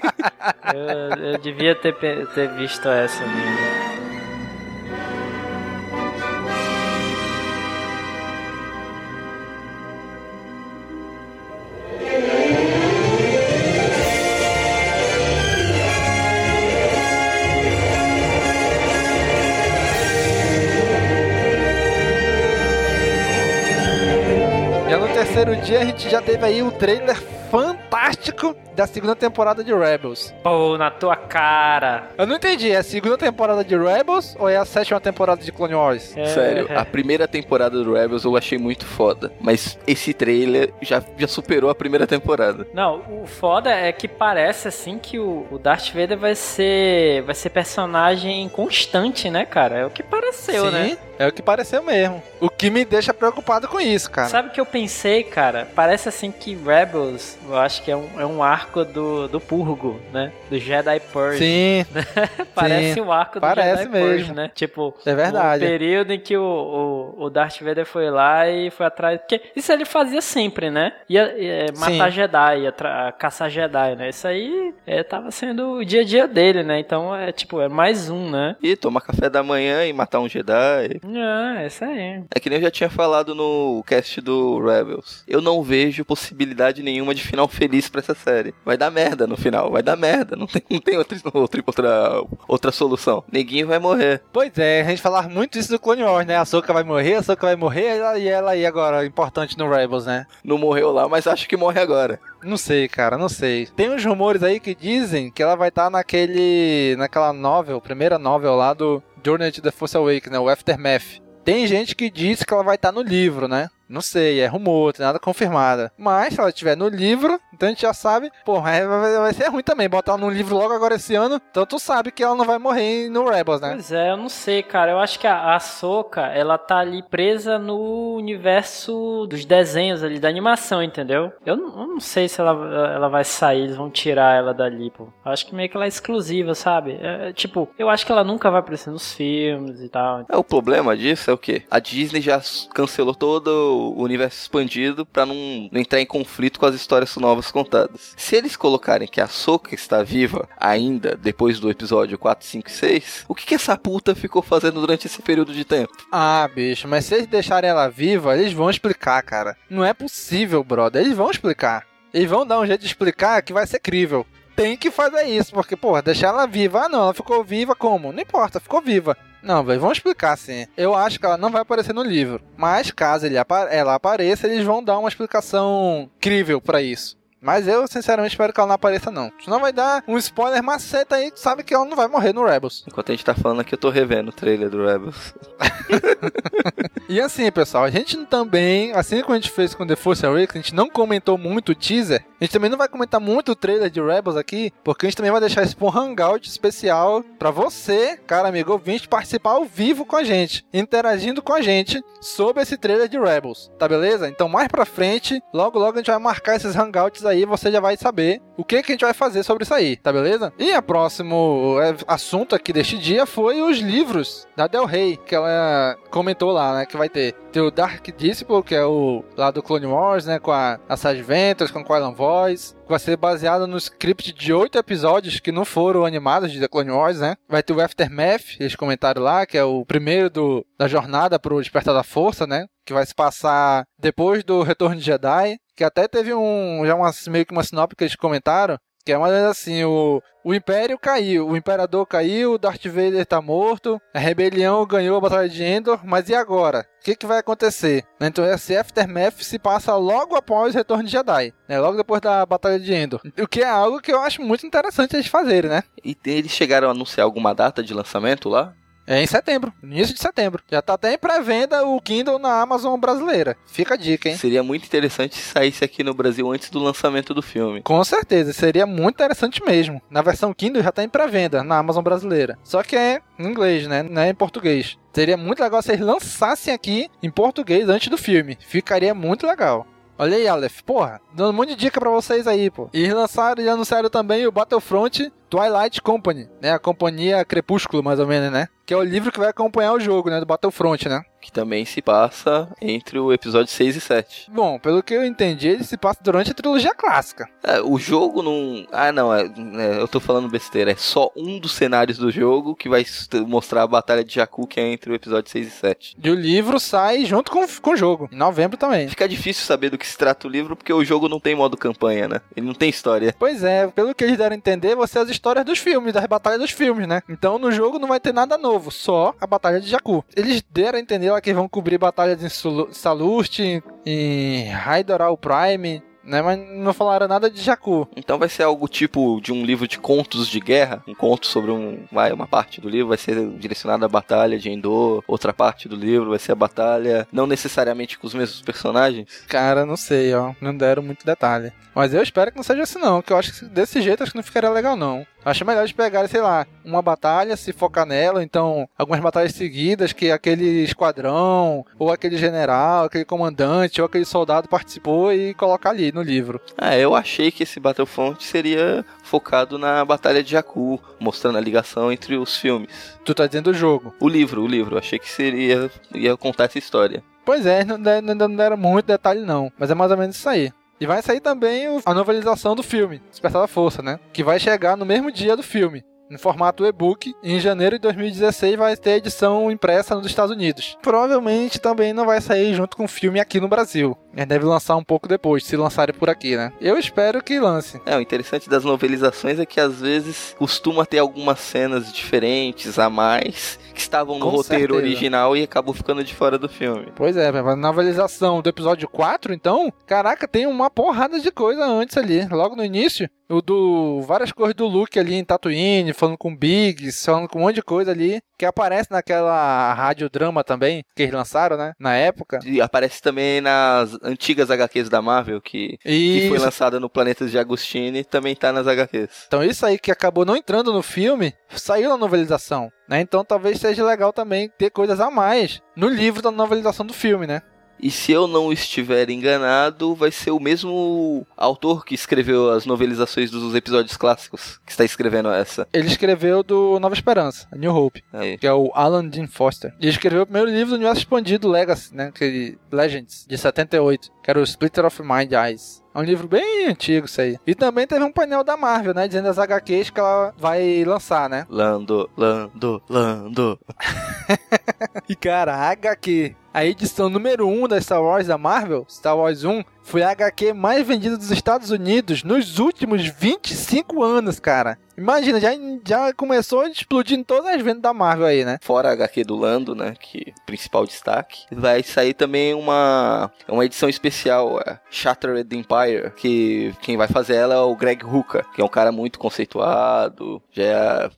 eu, eu devia ter, ter visto essa mesmo.
Terceiro dia a gente já teve aí o trailer fantástico da segunda temporada de Rebels.
Pô, na tua cara.
Eu não entendi, é a segunda temporada de Rebels ou é a sétima temporada de Clone Wars?
É, Sério, a primeira temporada do Rebels eu achei muito foda, mas esse trailer já, já superou a primeira temporada.
Não, o foda é que parece assim que o, o Darth Vader vai ser vai ser personagem constante, né, cara? É o que pareceu,
Sim,
né?
É o que pareceu mesmo. O que me deixa preocupado com isso, cara.
Sabe o que eu pensei, cara? Parece assim que Rebels, eu acho que é um, é um arco do, do Purgo, né? Do Jedi Purge.
Sim.
Parece
sim.
o arco do
Parece
Jedi
mesmo.
Purge, né? Tipo,
é verdade.
o período em que o, o, o Darth Vader foi lá e foi atrás. Porque isso ele fazia sempre, né? Ia, ia matar
Sim.
Jedi, ia caçar Jedi, né? Isso aí é, tava sendo o dia a dia dele, né? Então é tipo, é mais um, né?
E tomar café da manhã e matar um Jedi.
Ah, é isso aí.
É que nem eu já tinha falado no cast do Rebels. Eu não vejo possibilidade nenhuma de final feliz pra essa série. Vai dar merda no final, vai dar merda. Não tem, não tem outra, outra, outra, solução. Neguinho vai morrer.
Pois é, a gente falava muito isso do Clone Wars, né? A Soka vai morrer, a Soka vai morrer, e ela aí agora, importante no Rebels, né?
Não morreu lá, mas acho que morre agora.
Não sei, cara, não sei. Tem uns rumores aí que dizem que ela vai estar naquele. naquela novel, primeira novel lá do Journey to the Force Awakens, né? O Aftermath. Tem gente que diz que ela vai estar no livro, né? Não sei, é rumor, tem nada confirmado. Mas se ela estiver no livro, então a gente já sabe, pô, vai, vai ser ruim também botar ela no livro logo agora esse ano. Então tu sabe que ela não vai morrer no Rebels, né?
Pois é, eu não sei, cara. Eu acho que a, a Soca, ela tá ali presa no universo dos desenhos ali, da animação, entendeu? Eu não, eu não sei se ela, ela vai sair, eles vão tirar ela dali, pô. Eu acho que meio que ela é exclusiva, sabe? É, tipo, eu acho que ela nunca vai aparecer nos filmes e tal.
É, o problema disso é o quê? A Disney já cancelou todo o universo expandido para não, não, entrar em conflito com as histórias novas contadas. Se eles colocarem que a Soka está viva ainda depois do episódio 4, 5 e 6, o que, que essa puta ficou fazendo durante esse período de tempo?
Ah, bicho, mas se eles deixarem ela viva, eles vão explicar, cara. Não é possível, brother. Eles vão explicar. Eles vão dar um jeito de explicar que vai ser crível. Tem que fazer isso, porque, porra, deixar ela viva. Ah, não, ela ficou viva como? Não importa, ficou viva. Não, velho, vamos explicar sim. Eu acho que ela não vai aparecer no livro. Mas caso ele ela apareça, eles vão dar uma explicação crível para isso. Mas eu, sinceramente, espero que ela não apareça, não. Senão vai dar um spoiler maceta aí, tu sabe que ela não vai morrer no Rebels.
Enquanto a gente tá falando aqui, eu tô revendo o trailer do Rebels.
e assim, pessoal, a gente também, assim como a gente fez com The Force Awakens, a gente não comentou muito o teaser. A gente também não vai comentar muito o trailer de Rebels aqui, porque a gente também vai deixar pra um hangout especial pra você, cara amigo ouvinte, participar ao vivo com a gente, interagindo com a gente sobre esse trailer de Rebels, tá beleza? Então mais pra frente, logo logo a gente vai marcar esses hangouts aí aí você já vai saber o que, que a gente vai fazer sobre isso aí, tá beleza? E o próximo é, assunto aqui deste dia foi os livros da Del Rey, que ela comentou lá, né, que vai ter. Tem o Dark Disciple, que é o lá do Clone Wars, né, com a, a Sage Ventress, com Quillan Voice, que vai ser baseado no script de oito episódios que não foram animados de The Clone Wars, né? Vai ter o Aftermath, eles comentaram lá, que é o primeiro do, da jornada pro Despertar da Força, né? Que vai se passar depois do Retorno de Jedi. Que até teve um. Já uma, meio que uma sinopse que eles comentaram. Que é mais menos assim, o, o Império caiu, o Imperador caiu, o Darth Vader tá morto, a rebelião ganhou a Batalha de Endor, mas e agora? O que, que vai acontecer? Então esse Aftermath se passa logo após o Retorno de Jedi, né? logo depois da Batalha de Endor. O que é algo que eu acho muito interessante eles fazerem, né?
E eles chegaram a anunciar alguma data de lançamento lá?
É em setembro, início de setembro. Já tá até em pré-venda o Kindle na Amazon brasileira. Fica a dica, hein?
Seria muito interessante se saísse aqui no Brasil antes do lançamento do filme.
Com certeza, seria muito interessante mesmo. Na versão Kindle já tá em pré-venda na Amazon brasileira. Só que é em inglês, né? Não é em português. Seria muito legal se eles lançassem aqui em português antes do filme. Ficaria muito legal. Olha aí, Aleph. Porra, dando um monte de dica pra vocês aí, pô. E lançaram e anunciaram também o Battlefront Twilight Company, né? A companhia Crepúsculo, mais ou menos, né? Que é o livro que vai acompanhar o jogo, né? Do Battlefront, né?
Que também se passa entre o episódio 6 e 7.
Bom, pelo que eu entendi, ele se passa durante a trilogia clássica.
É, o jogo não. Ah, não, é, é, eu tô falando besteira. É só um dos cenários do jogo que vai mostrar a Batalha de Jakku, que é entre o episódio 6 e 7.
E o livro sai junto com, com o jogo, em novembro também.
Fica difícil saber do que se trata o livro, porque o jogo não tem modo campanha, né? Ele não tem história.
Pois é, pelo que eles deram a entender, você as histórias dos filmes, das batalhas dos filmes, né? Então no jogo não vai ter nada novo, só a Batalha de Jakku. Eles deram a entender lá que vão cobrir batalhas em Salust, em Hydoral Prime, né? Mas não falaram nada de Jakku.
Então vai ser algo tipo de um livro de contos de guerra, um conto sobre um, vai, uma parte do livro vai ser direcionada à batalha de Endor, outra parte do livro vai ser a batalha, não necessariamente com os mesmos personagens.
Cara, não sei, ó, não deram muito detalhe. Mas eu espero que não seja assim não, que eu acho que desse jeito acho que não ficaria legal não. Acho melhor eles pegarem, sei lá, uma batalha, se focar nela, então algumas batalhas seguidas que aquele esquadrão, ou aquele general, aquele comandante, ou aquele soldado participou e colocar ali no livro.
Ah, eu achei que esse Battlefront seria focado na Batalha de Jakku, mostrando a ligação entre os filmes.
Tu tá dizendo o jogo?
O livro, o livro. Achei que seria ia contar essa história.
Pois é, não, não, não deram muito detalhe não, mas é mais ou menos isso aí. E vai sair também a novelização do filme, Despertar Força, né? Que vai chegar no mesmo dia do filme em formato e-book. Em janeiro de 2016 vai ter edição impressa nos Estados Unidos. Provavelmente também não vai sair junto com o filme aqui no Brasil. Ele deve lançar um pouco depois, se lançarem por aqui, né? Eu espero que lance.
É, o interessante das novelizações é que às vezes costuma ter algumas cenas diferentes a mais que estavam no com roteiro certeza. original e acabou ficando de fora do filme.
Pois é, a novelização do episódio 4, então, caraca, tem uma porrada de coisa antes ali, logo no início. O do. Várias coisas do Luke ali em Tatooine, falando com Biggs, falando com um monte de coisa ali. Que aparece naquela radiodrama também, que eles lançaram, né? Na época.
E aparece também nas antigas HQs da Marvel, que, que foi lançada no Planeta de Agostini, também tá nas HQs.
Então isso aí que acabou não entrando no filme, saiu na novelização. Né? Então talvez seja legal também ter coisas a mais no livro da novelização do filme, né?
E se eu não estiver enganado, vai ser o mesmo autor que escreveu as novelizações dos episódios clássicos que está escrevendo essa.
Ele escreveu do Nova Esperança, New Hope, Aí. que é o Alan Dean Foster. Ele escreveu o primeiro livro do universo expandido, Legacy, né, aquele Legends, de 78, que era o Splitter of Mind Eyes. É um livro bem antigo isso aí. E também teve um painel da Marvel, né? Dizendo as HQs que ela vai lançar, né?
Lando, Lando, Lando.
e cara, HQ a edição número 1 da Star Wars da Marvel, Star Wars 1, foi a HQ mais vendida dos Estados Unidos nos últimos 25 anos, cara. Imagina, já, já começou em todas as vendas da Marvel aí, né?
Fora a HQ do Lando, né? Que principal destaque. Vai sair também uma, uma edição especial, a Shattered Empire, que quem vai fazer ela é o Greg Hooker, que é um cara muito conceituado, já é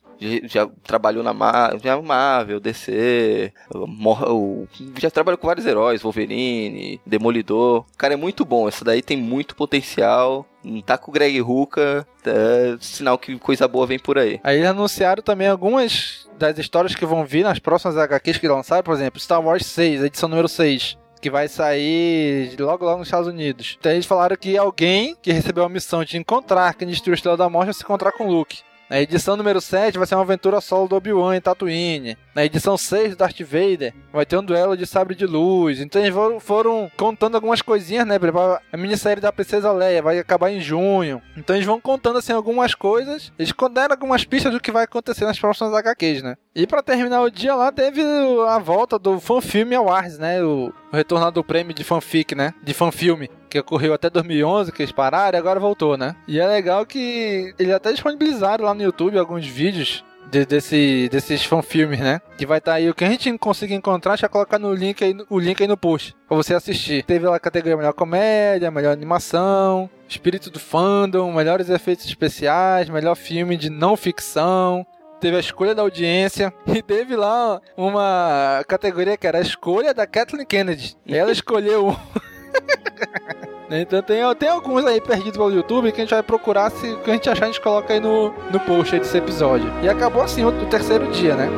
já trabalhou na Marvel, já Marvel, DC, já trabalhou com vários heróis, Wolverine, Demolidor. Cara é muito bom, essa daí tem muito potencial. Tá com o Greg Hooker, é sinal que coisa boa vem por aí.
Aí anunciaram também algumas das histórias que vão vir nas próximas HQs que lançaram, por exemplo, Star Wars 6, edição número 6 que vai sair logo logo nos Estados Unidos. Então eles falaram que alguém que recebeu a missão de encontrar quem destruiu a Estrela da Morte vai se encontrar com o Luke. Na edição número 7 vai ser uma aventura solo do Obi-Wan em Tatooine. Na edição 6 do Darth Vader vai ter um duelo de sabre de luz. Então eles foram, contando algumas coisinhas, né? A minissérie da Princesa Leia vai acabar em junho. Então eles vão contando assim algumas coisas. Eles deram algumas pistas do que vai acontecer nas próximas HQs, né? E para terminar o dia lá teve a volta do Fanfilm Awards, né? O, o retornado do prêmio de fanfic, né? De fanfilme que ocorreu até 2011, que eles pararam e agora voltou, né? E é legal que eles até disponibilizaram lá no YouTube alguns vídeos de, desse, desses fanfilmes, né? Que vai estar tá aí o que a gente conseguir encontrar, já colocar no link aí, o link aí no post pra você assistir. Teve lá a categoria melhor comédia, melhor animação, espírito do fandom, melhores efeitos especiais, melhor filme de não ficção. Teve a escolha da audiência e teve lá uma categoria que era a escolha da Kathleen Kennedy. Ela escolheu Então tem, tem alguns aí perdidos pelo YouTube que a gente vai procurar, se que a gente achar a gente coloca aí no, no post desse episódio. E acabou assim o, o terceiro dia, né?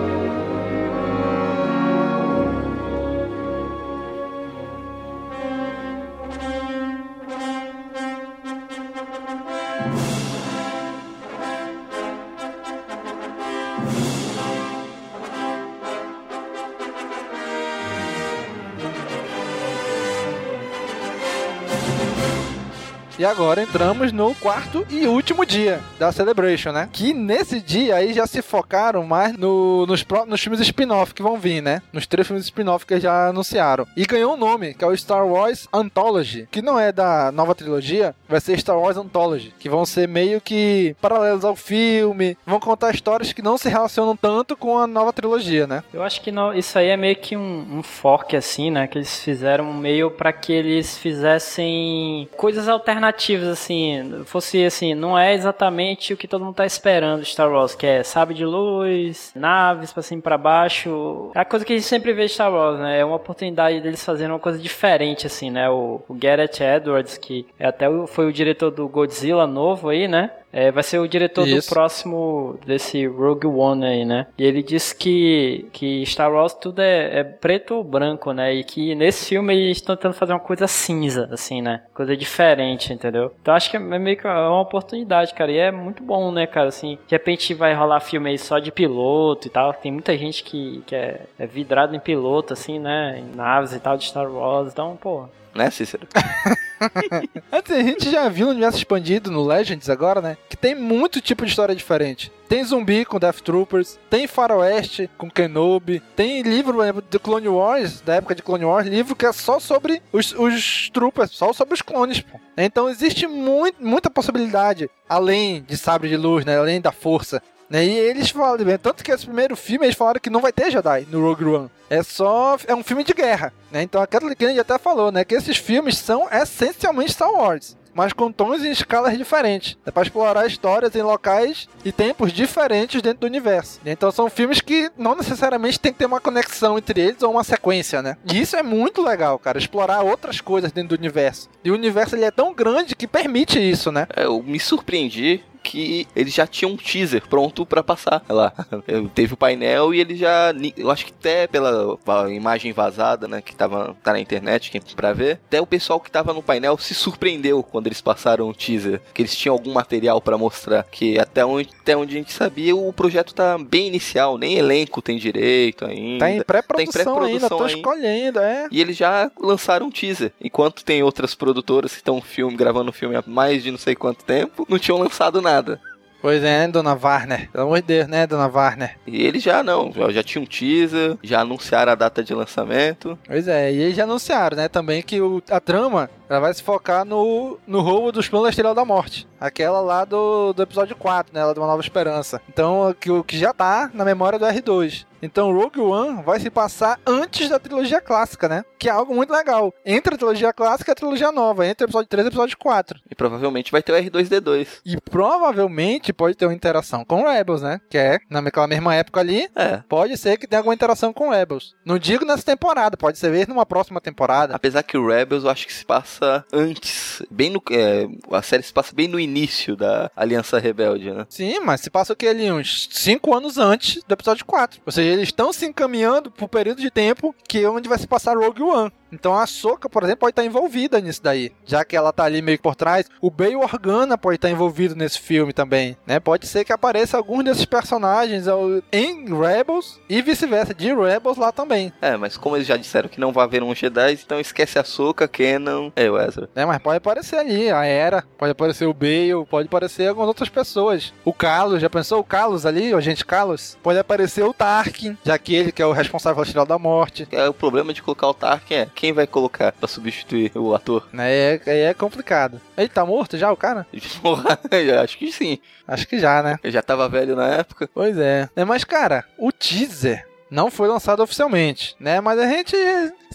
E agora entramos no quarto e último dia da Celebration, né? Que nesse dia aí já se focaram mais no, nos, nos filmes spin-off que vão vir, né? Nos três filmes spin-off que já anunciaram. E ganhou um nome, que é o Star Wars Anthology, que não é da nova trilogia, vai ser Star Wars Anthology, que vão ser meio que paralelos ao filme, vão contar histórias que não se relacionam tanto com a nova trilogia, né?
Eu acho que não, isso aí é meio que um, um fork assim, né? Que eles fizeram meio para que eles fizessem coisas alternativas alternativas, assim, fosse assim, não é exatamente o que todo mundo tá esperando de Star Wars, que é sabe de luz, naves pra cima e pra baixo. É a coisa que a gente sempre vê de Star Wars, né? É uma oportunidade deles fazerem uma coisa diferente, assim, né? O, o Edwards, que é até o, foi o diretor do Godzilla novo aí, né? É, vai ser o diretor Isso. do próximo desse Rogue One aí, né? E ele disse que, que Star Wars tudo é, é preto ou branco, né? E que nesse filme eles estão tentando fazer uma coisa cinza, assim, né? Coisa diferente, entendeu? Então acho que é meio que uma oportunidade, cara. E é muito bom, né, cara? Assim, de repente vai rolar filme aí só de piloto e tal. Tem muita gente que, que é, é vidrado em piloto, assim, né? Em naves e tal de Star Wars. Então, pô,
né, Cícero?
Assim, a gente já viu no universo expandido, no Legends agora, né? Que tem muito tipo de história diferente. Tem zumbi com Death Troopers, tem faroeste com Kenobi, tem livro de Clone Wars, da época de Clone Wars, livro que é só sobre os, os troopers, só sobre os clones, pô. Então existe muito, muita possibilidade, além de sabre de luz, né? Além da força. Né? E eles falam, tanto que esse primeiro filme eles falaram que não vai ter Jedi no Rogue One. É só. É um filme de guerra. Né? Então a Kathleen Kennedy até falou, né? Que esses filmes são essencialmente Star Wars mas com tons e escalas diferentes. É para explorar histórias em locais e tempos diferentes dentro do universo. Então são filmes que não necessariamente tem que ter uma conexão entre eles ou uma sequência, né? E isso é muito legal, cara, explorar outras coisas dentro do universo. E o universo ele é tão grande que permite isso, né?
É, eu me surpreendi que eles já tinham um teaser pronto para passar lá. Teve o painel e ele já, eu acho que até pela imagem vazada, né, que tava tá na internet, quem para ver, até o pessoal que tava no painel se surpreendeu quando eles passaram o teaser, que eles tinham algum material para mostrar, que até onde, até onde a gente sabia, o projeto tá bem inicial, nem elenco tem direito ainda.
Tá em pré-produção pré ainda, tô ainda. escolhendo, é.
E eles já lançaram um teaser, enquanto tem outras produtoras que estão filme, gravando filme há mais de não sei quanto tempo, não tinham lançado nada.
Pois é, né, dona Warner? Pelo amor de Deus, né, dona Warner?
E eles já não, já tinha um teaser, já anunciaram a data de lançamento.
Pois é, e eles já anunciaram, né, também que o, a trama ela vai se focar no, no roubo dos planos da Estrela da Morte. Aquela lá do, do episódio 4, né, lá de Uma Nova Esperança. Então, que, que já tá na memória do R2. Então Rogue One vai se passar antes da trilogia clássica, né? Que é algo muito legal. Entre a trilogia clássica e a trilogia nova, entre o episódio 3 e o episódio 4.
E provavelmente vai ter o R2D2.
E provavelmente pode ter uma interação com Rebels, né? Que é naquela mesma época ali.
É.
Pode ser que tenha alguma interação com Rebels. Não digo nessa temporada, pode ser ver numa próxima temporada.
Apesar que o Rebels eu acho que se passa antes, bem no é, a série se passa bem no início da Aliança Rebelde, né?
Sim, mas se passa o que ali uns 5 anos antes do episódio 4. Ou seja, eles estão se encaminhando pro período de tempo que é onde vai se passar Rogue One. Então a Soca, por exemplo, pode estar envolvida nisso daí, já que ela tá ali meio por trás. O Bail Organa pode estar envolvido nesse filme também, né? Pode ser que apareça algum desses personagens em Rebels e vice-versa, de Rebels lá também.
É, mas como eles já disseram que não vai haver um Jedi, então esquece a Soca, Kenan, é o Ezra.
É, mas pode aparecer ali a Era, pode aparecer o Bale, pode aparecer algumas outras pessoas. O Carlos, já pensou o Carlos ali, o agente Carlos? Pode aparecer o Tarkin, já que ele que é o responsável pela Estrela da Morte.
É, o problema de colocar o Tarkin é quem vai colocar pra substituir o ator?
É, é, é complicado. Ele tá morto já, o cara?
Acho que sim.
Acho que já, né?
Ele já tava velho na época.
Pois é. é mas, cara, o teaser não foi lançado oficialmente, né? Mas a gente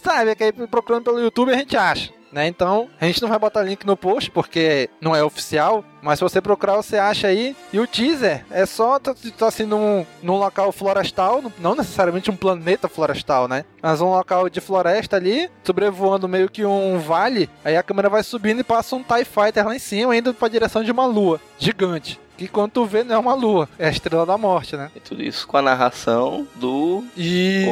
sabe que aí procurando pelo YouTube a gente acha. Né? Então, a gente não vai botar link no post porque não é oficial, mas se você procurar, você acha aí. E o teaser é só tá, tá assim num, num local florestal, não necessariamente um planeta florestal, né? Mas um local de floresta ali, sobrevoando meio que um vale. Aí a câmera vai subindo e passa um TIE Fighter lá em cima, indo pra direção de uma lua gigante. Que quando tu vê, não é uma lua, é a estrela da morte, né?
E tudo isso com a narração do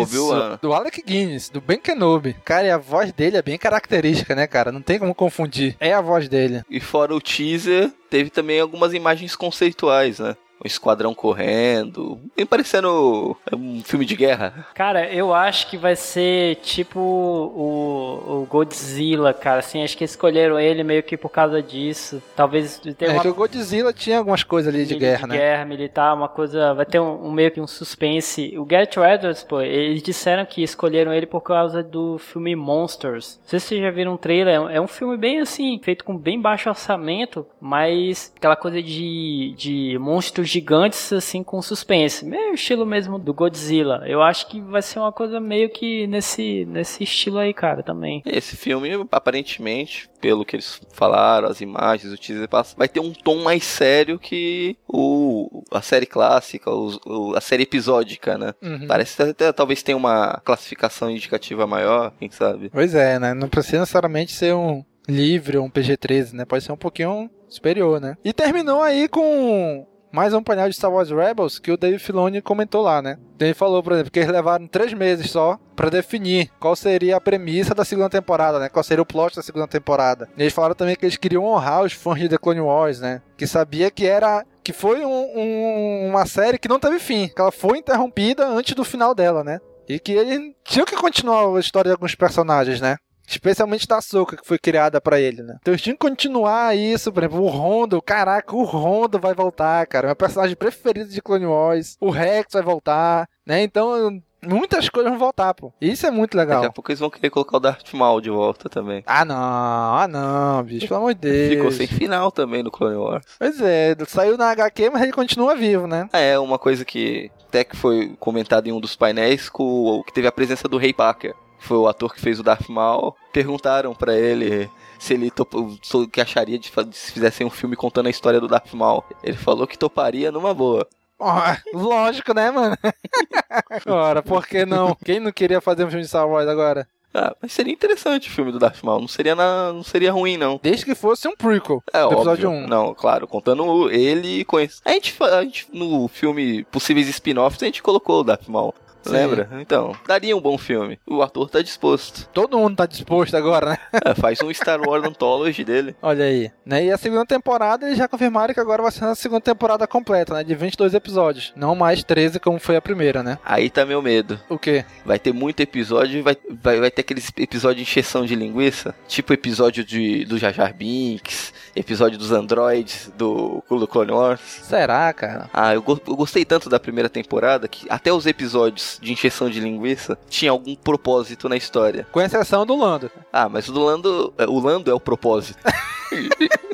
Obi-Wan. Do Alec Guinness, do Ben Kenobi. Cara, e a voz dele é bem característica, né, cara? Não tem como confundir. É a voz dele.
E fora o teaser, teve também algumas imagens conceituais, né? Um esquadrão correndo, bem parecendo um filme de guerra.
Cara, eu acho que vai ser tipo o, o Godzilla, cara, assim, acho que escolheram ele meio que por causa disso. Talvez
tenha é, uma... o Godzilla tinha algumas coisas ali de, de guerra,
de
né?
guerra militar, uma coisa, vai ter um, um, meio que um suspense. O Garrett Edwards, pô, eles disseram que escolheram ele por causa do filme Monsters. Não sei se vocês já viram um trailer, é um filme bem assim, feito com bem baixo orçamento, mas aquela coisa de, de monstros gigantes, assim, com suspense. Meio estilo mesmo do Godzilla. Eu acho que vai ser uma coisa meio que nesse, nesse estilo aí, cara, também.
Esse filme, aparentemente, pelo que eles falaram, as imagens, o teaser, vai ter um tom mais sério que o, a série clássica, o, a série episódica, né? Uhum. Parece até talvez tenha uma classificação indicativa maior, quem sabe?
Pois é, né? Não precisa necessariamente ser um livre ou um PG-13, né? Pode ser um pouquinho superior, né? E terminou aí com mais um painel de Star Wars Rebels que o Dave Filoni comentou lá, né? Ele falou, por exemplo, que eles levaram três meses só para definir qual seria a premissa da segunda temporada, né? Qual seria o plot da segunda temporada. E eles falaram também que eles queriam honrar os fãs de The Clone Wars, né? Que sabia que era que foi um, um, uma série que não teve fim, que ela foi interrompida antes do final dela, né? E que eles tinham que continuar a história de alguns personagens, né? Especialmente da Soca, que foi criada para ele, né? Então eles tinham que continuar isso, por exemplo, o Rondo, caraca, o Rondo vai voltar, cara. Meu personagem preferido de Clone Wars. O Rex vai voltar, né? Então, muitas coisas vão voltar, pô. Isso é muito legal.
Daqui a pouco eles vão querer colocar o Darth Maul de volta também.
Ah, não, ah, não, bicho, pelo amor de Deus.
Ficou sem final também no Clone Wars.
Pois é, saiu na HQ, mas ele continua vivo, né?
É, uma coisa que até que foi comentado em um dos painéis, com, que teve a presença do Rei Parker foi o ator que fez o Darth Maul, perguntaram para ele se ele topou, que acharia de se fizessem um filme contando a história do Darth Maul. Ele falou que toparia numa boa.
Oh, lógico, né, mano? Ora, por que não? Quem não queria fazer um filme de Star Wars agora?
Ah, mas seria interessante o filme do Darth Maul. Não seria, na, não seria ruim, não.
Desde que fosse um prequel.
É, do óbvio. episódio 1. Não, claro. Contando ele e conhece. A gente, a gente, no filme Possíveis Spin-Offs, a gente colocou o Darth Maul. Sim. Lembra? Então, daria um bom filme. O ator tá disposto.
Todo mundo tá disposto agora, né?
É, faz um Star Wars Anthology dele.
Olha aí. Né? E a segunda temporada, eles já confirmaram que agora vai ser a segunda temporada completa, né? De 22 episódios. Não mais 13 como foi a primeira, né?
Aí tá meu medo.
O quê?
Vai ter muito episódio e vai, vai, vai ter aqueles episódios de encheção de linguiça. Tipo episódio de, do Jar Jar Binks, episódio dos androids do, do Clone Wars.
Será, cara?
Ah, eu, eu gostei tanto da primeira temporada que até os episódios de injeção de linguiça tinha algum propósito na história.
Com exceção do Lando.
Ah, mas o do Lando. É, o Lando é o propósito.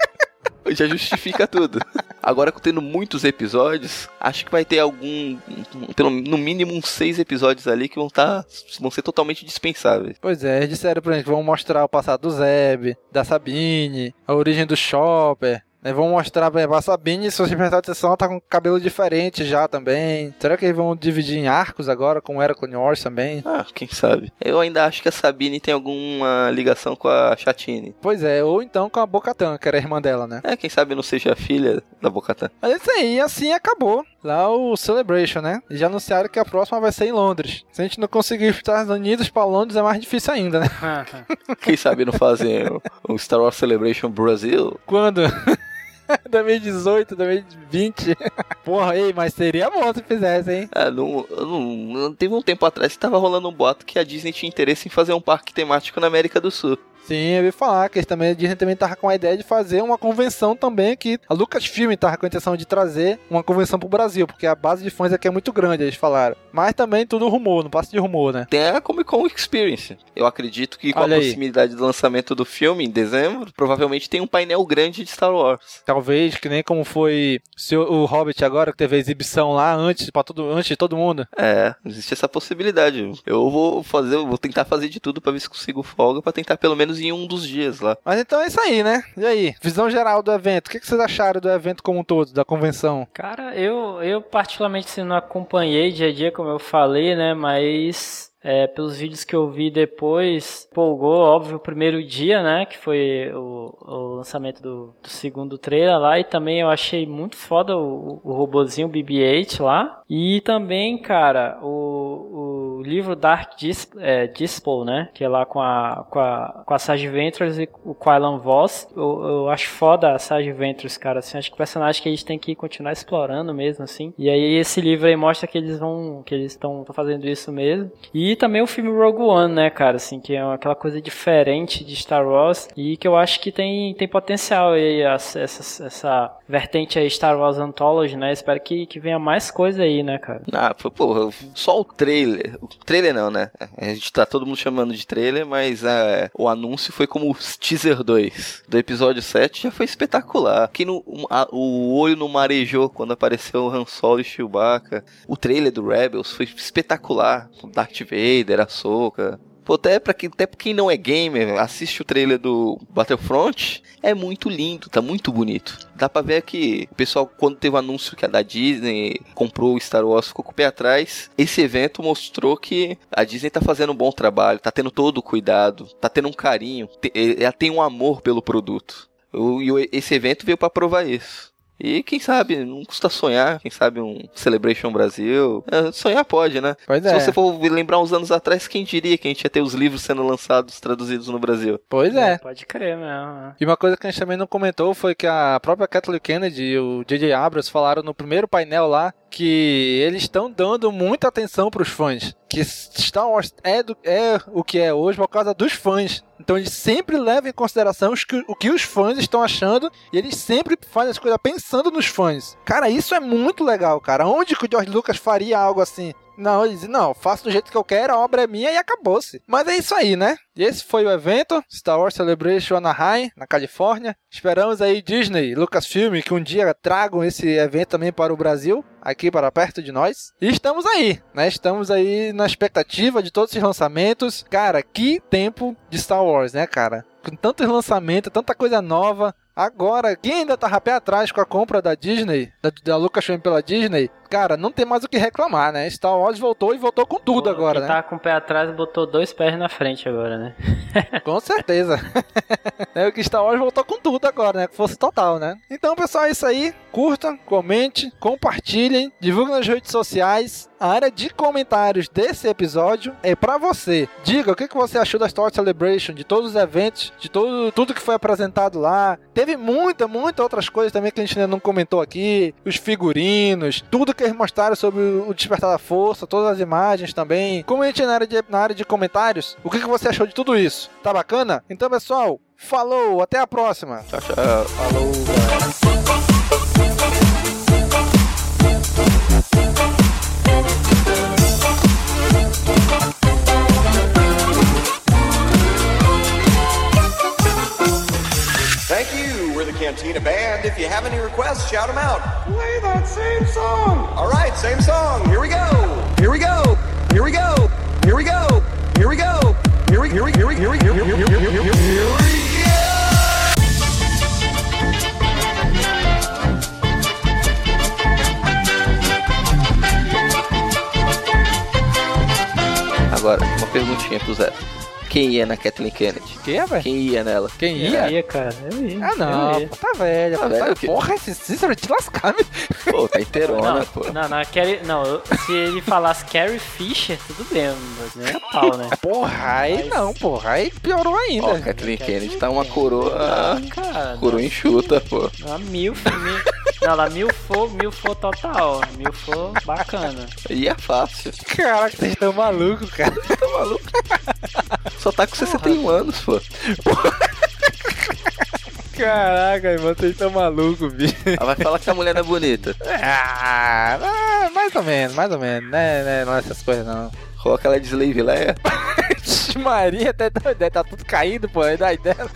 Já justifica tudo. Agora, tendo muitos episódios, acho que vai ter algum. Pelo, no mínimo uns seis episódios ali que vão. Tá, vão ser totalmente dispensáveis.
Pois é, eles disseram pra gente que vão mostrar o passado do Zeb, da Sabine, a origem do Chopper, Né, vão mostrar, por exemplo, a Sabine, se você prestar atenção, ela tá com cabelo diferente já também. Será que eles vão dividir em arcos agora, como era Clone Wars também?
Ah, quem sabe. Eu ainda acho que a Sabine tem alguma ligação com a Chatine.
Pois é, ou então com a Bocatan, que era a irmã dela, né?
É, quem sabe não seja a filha da Bocatan.
Mas é isso aí, assim acabou lá o Celebration, né? E já anunciaram que a próxima vai ser em Londres. Se a gente não conseguir os Estados Unidos pra Londres, é mais difícil ainda, né?
Quem sabe não fazem um Star Wars Celebration Brasil?
Quando? 2018, 2020. Porra, ei, mas seria bom se fizesse, hein?
É, não, não, teve um tempo atrás que tava rolando um boato que a Disney tinha interesse em fazer um parque temático na América do Sul.
Sim, eu ia falar que eles também, a Disney também tava com a ideia de fazer uma convenção também aqui. A Lucasfilm tava com a intenção de trazer uma convenção pro Brasil, porque a base de fãs aqui é muito grande, eles falaram. Mas também tudo rumor, não passa de rumor, né?
Tem a Comic Con Experience. Eu acredito que com
Olha
a
aí.
proximidade do lançamento do filme em dezembro, provavelmente tem um painel grande de Star Wars.
Talvez, que nem como foi o Hobbit agora, que teve a exibição lá antes, pra todo, antes de todo mundo.
É, existe essa possibilidade. Eu vou fazer, eu vou tentar fazer de tudo pra ver se consigo folga pra tentar pelo menos em um dos dias lá.
Mas então é isso aí, né? E aí, visão geral do evento. O que que vocês acharam do evento como um todo, da convenção?
Cara, eu, eu particularmente assim, não acompanhei dia a dia, como eu falei, né? Mas é, pelos vídeos que eu vi depois, empolgou, óbvio, o primeiro dia, né? Que foi o, o lançamento do, do segundo trailer lá. E também eu achei muito foda o, o robozinho BB-8 lá. E também, cara, o, o livro Dark é, Dispel, né? Que é lá com a, com a, com a Sage Ventress e o Quailan Voss. Eu, eu acho foda a Sage Ventress, cara. Assim, acho que personagem que a gente tem que continuar explorando mesmo, assim. E aí esse livro aí mostra que eles vão, que eles estão fazendo isso mesmo. E também o filme Rogue One, né, cara, assim, que é aquela coisa diferente de Star Wars e que eu acho que tem, tem potencial aí, essa, essa, essa vertente aí Star Wars Anthology, né, espero que, que venha mais coisa aí, né, cara.
Ah, pô, só o trailer. O trailer não, né? A gente tá todo mundo chamando de trailer, mas é, o anúncio foi como o teaser 2 do episódio 7 já foi espetacular. Que no, a- o olho não marejou quando apareceu o Han Solo e Chewbacca. O trailer do Rebels foi espetacular. Darth Vader, Ahsoka. Pô, até pra, quem, até quem não é gamer, assiste o trailer do Battlefront, é muito lindo, tá muito bonito. Dá pra ver que o pessoal, quando teve o anúncio que a da Disney comprou o Star Wars, ficou com o pé atrás. Esse evento mostrou que a Disney tá fazendo um bom trabalho, tá tendo todo o cuidado, tá tendo um carinho, ela tem um amor pelo produto. E esse evento veio pra provar isso. E quem sabe, não custa sonhar, quem sabe um Celebration Brasil. É, sonhar pode, né?
Pois
Se
é.
você for lembrar uns anos atrás, quem diria que a gente ia ter os livros sendo lançados, traduzidos no Brasil?
Pois é.
Pode crer mesmo. né?
E uma coisa que a gente também não comentou foi que a própria Kathleen Kennedy e o J.J. Abrams falaram no primeiro painel lá que eles estão dando muita atenção para os fãs. Que Star Wars é, do- é o que é hoje por causa dos fãs. Então eles sempre levam em consideração os que- o que os fãs estão achando e eles sempre fazem as coisas pensando nos fãs. Cara, isso é muito legal, cara. Onde que o George Lucas faria algo assim? Não, ele não, faço do jeito que eu quero, a obra é minha e acabou-se. Mas é isso aí, né? Esse foi o evento, Star Wars Celebration Anaheim, na Califórnia. Esperamos aí Disney, Lucasfilm, que um dia tragam esse evento também para o Brasil, aqui para perto de nós. E estamos aí, né? Estamos aí na expectativa de todos esses lançamentos. Cara, que tempo de Star Wars, né, cara? Com tantos lançamentos, tanta coisa nova. Agora, quem ainda tá pé atrás com a compra da Disney, da, da Lucasfilm pela Disney, cara, não tem mais o que reclamar, né? Star Wars voltou e voltou com tudo agora,
Quem
né?
tá com o pé atrás botou dois pés na frente agora, né?
Com certeza. é o que Star Wars voltou com tudo agora, né? Com força total, né? Então, pessoal, é isso aí. Curtam, comente, compartilhem, divulguem nas redes sociais. A área de comentários desse episódio é pra você. Diga o que que você achou da Star Wars Celebration, de todos os eventos, de todo, tudo que foi apresentado lá. Teve muita, muita outras coisas também que a gente ainda não comentou aqui. Os figurinos, tudo que eles mostraram sobre o Despertar da Força, todas as imagens também. Comente na área de, na área de comentários o que, que você achou de tudo isso. Tá bacana? Então, pessoal, falou, até a próxima.
Tchau, tchau.
Falou, galera.
Cantina Band. If you have any requests, shout them out. Play that same song. All right, same song. Here we go. Here we go. Here we go. Here we go. Here we go. Here we here we here we here we here we here we here we here we here we here go.
Agora, uma perguntinha pro Zé. Quem ia na Kathleen Kennedy?
Quem é, velho?
Quem ia nela?
Quem
Eu
ia?
ia, cara. Eu ia.
Ah, não.
Ia.
pô, Tá velha.
Tá velha
tá-
quê?
Porra, esse Cícero te lascar, meu.
Pô, tá inteirona,
Não,
pô.
não, não, Carrie, não, se ele falasse Carrie Fisher, tudo bem, mas nem a pau, né?
Porra, aí não, porra. Aí piorou ainda.
Ó, Kathleen Kennedy tá uma coroa.
Ah, cara.
Coroa enxuta, pô.
Uma milf, mil, não, ela milfou, milfou total, milfou bacana.
E é fácil.
Caraca, vocês estão malucos, cara.
Tá maluco? Só tá com 61 anos, pô.
Caraca, irmão, vocês estão malucos, bicho.
Ela vai falar que a mulher não é bonita.
Ah, ah, mais ou menos, mais ou menos. Né, né, não é essas coisas, não.
Coloca ela de Slave Leia.
Maria até tá, deve tá tudo caído, pô. A idade dela.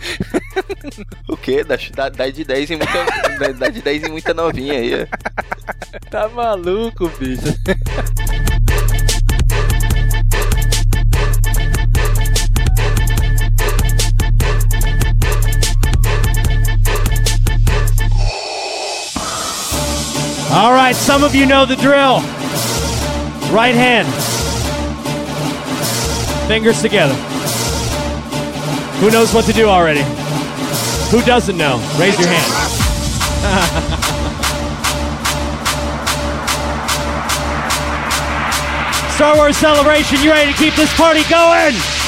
O quê? Dá, dá, dá de 10 em muita. dá, dá de 10 em muita novinha aí.
Tá maluco, bicho.
All right, some of you know the drill. Right hand. Fingers together. Who knows what to do already? Who doesn't know? Raise your hand. Star Wars Celebration, you ready to keep this party going?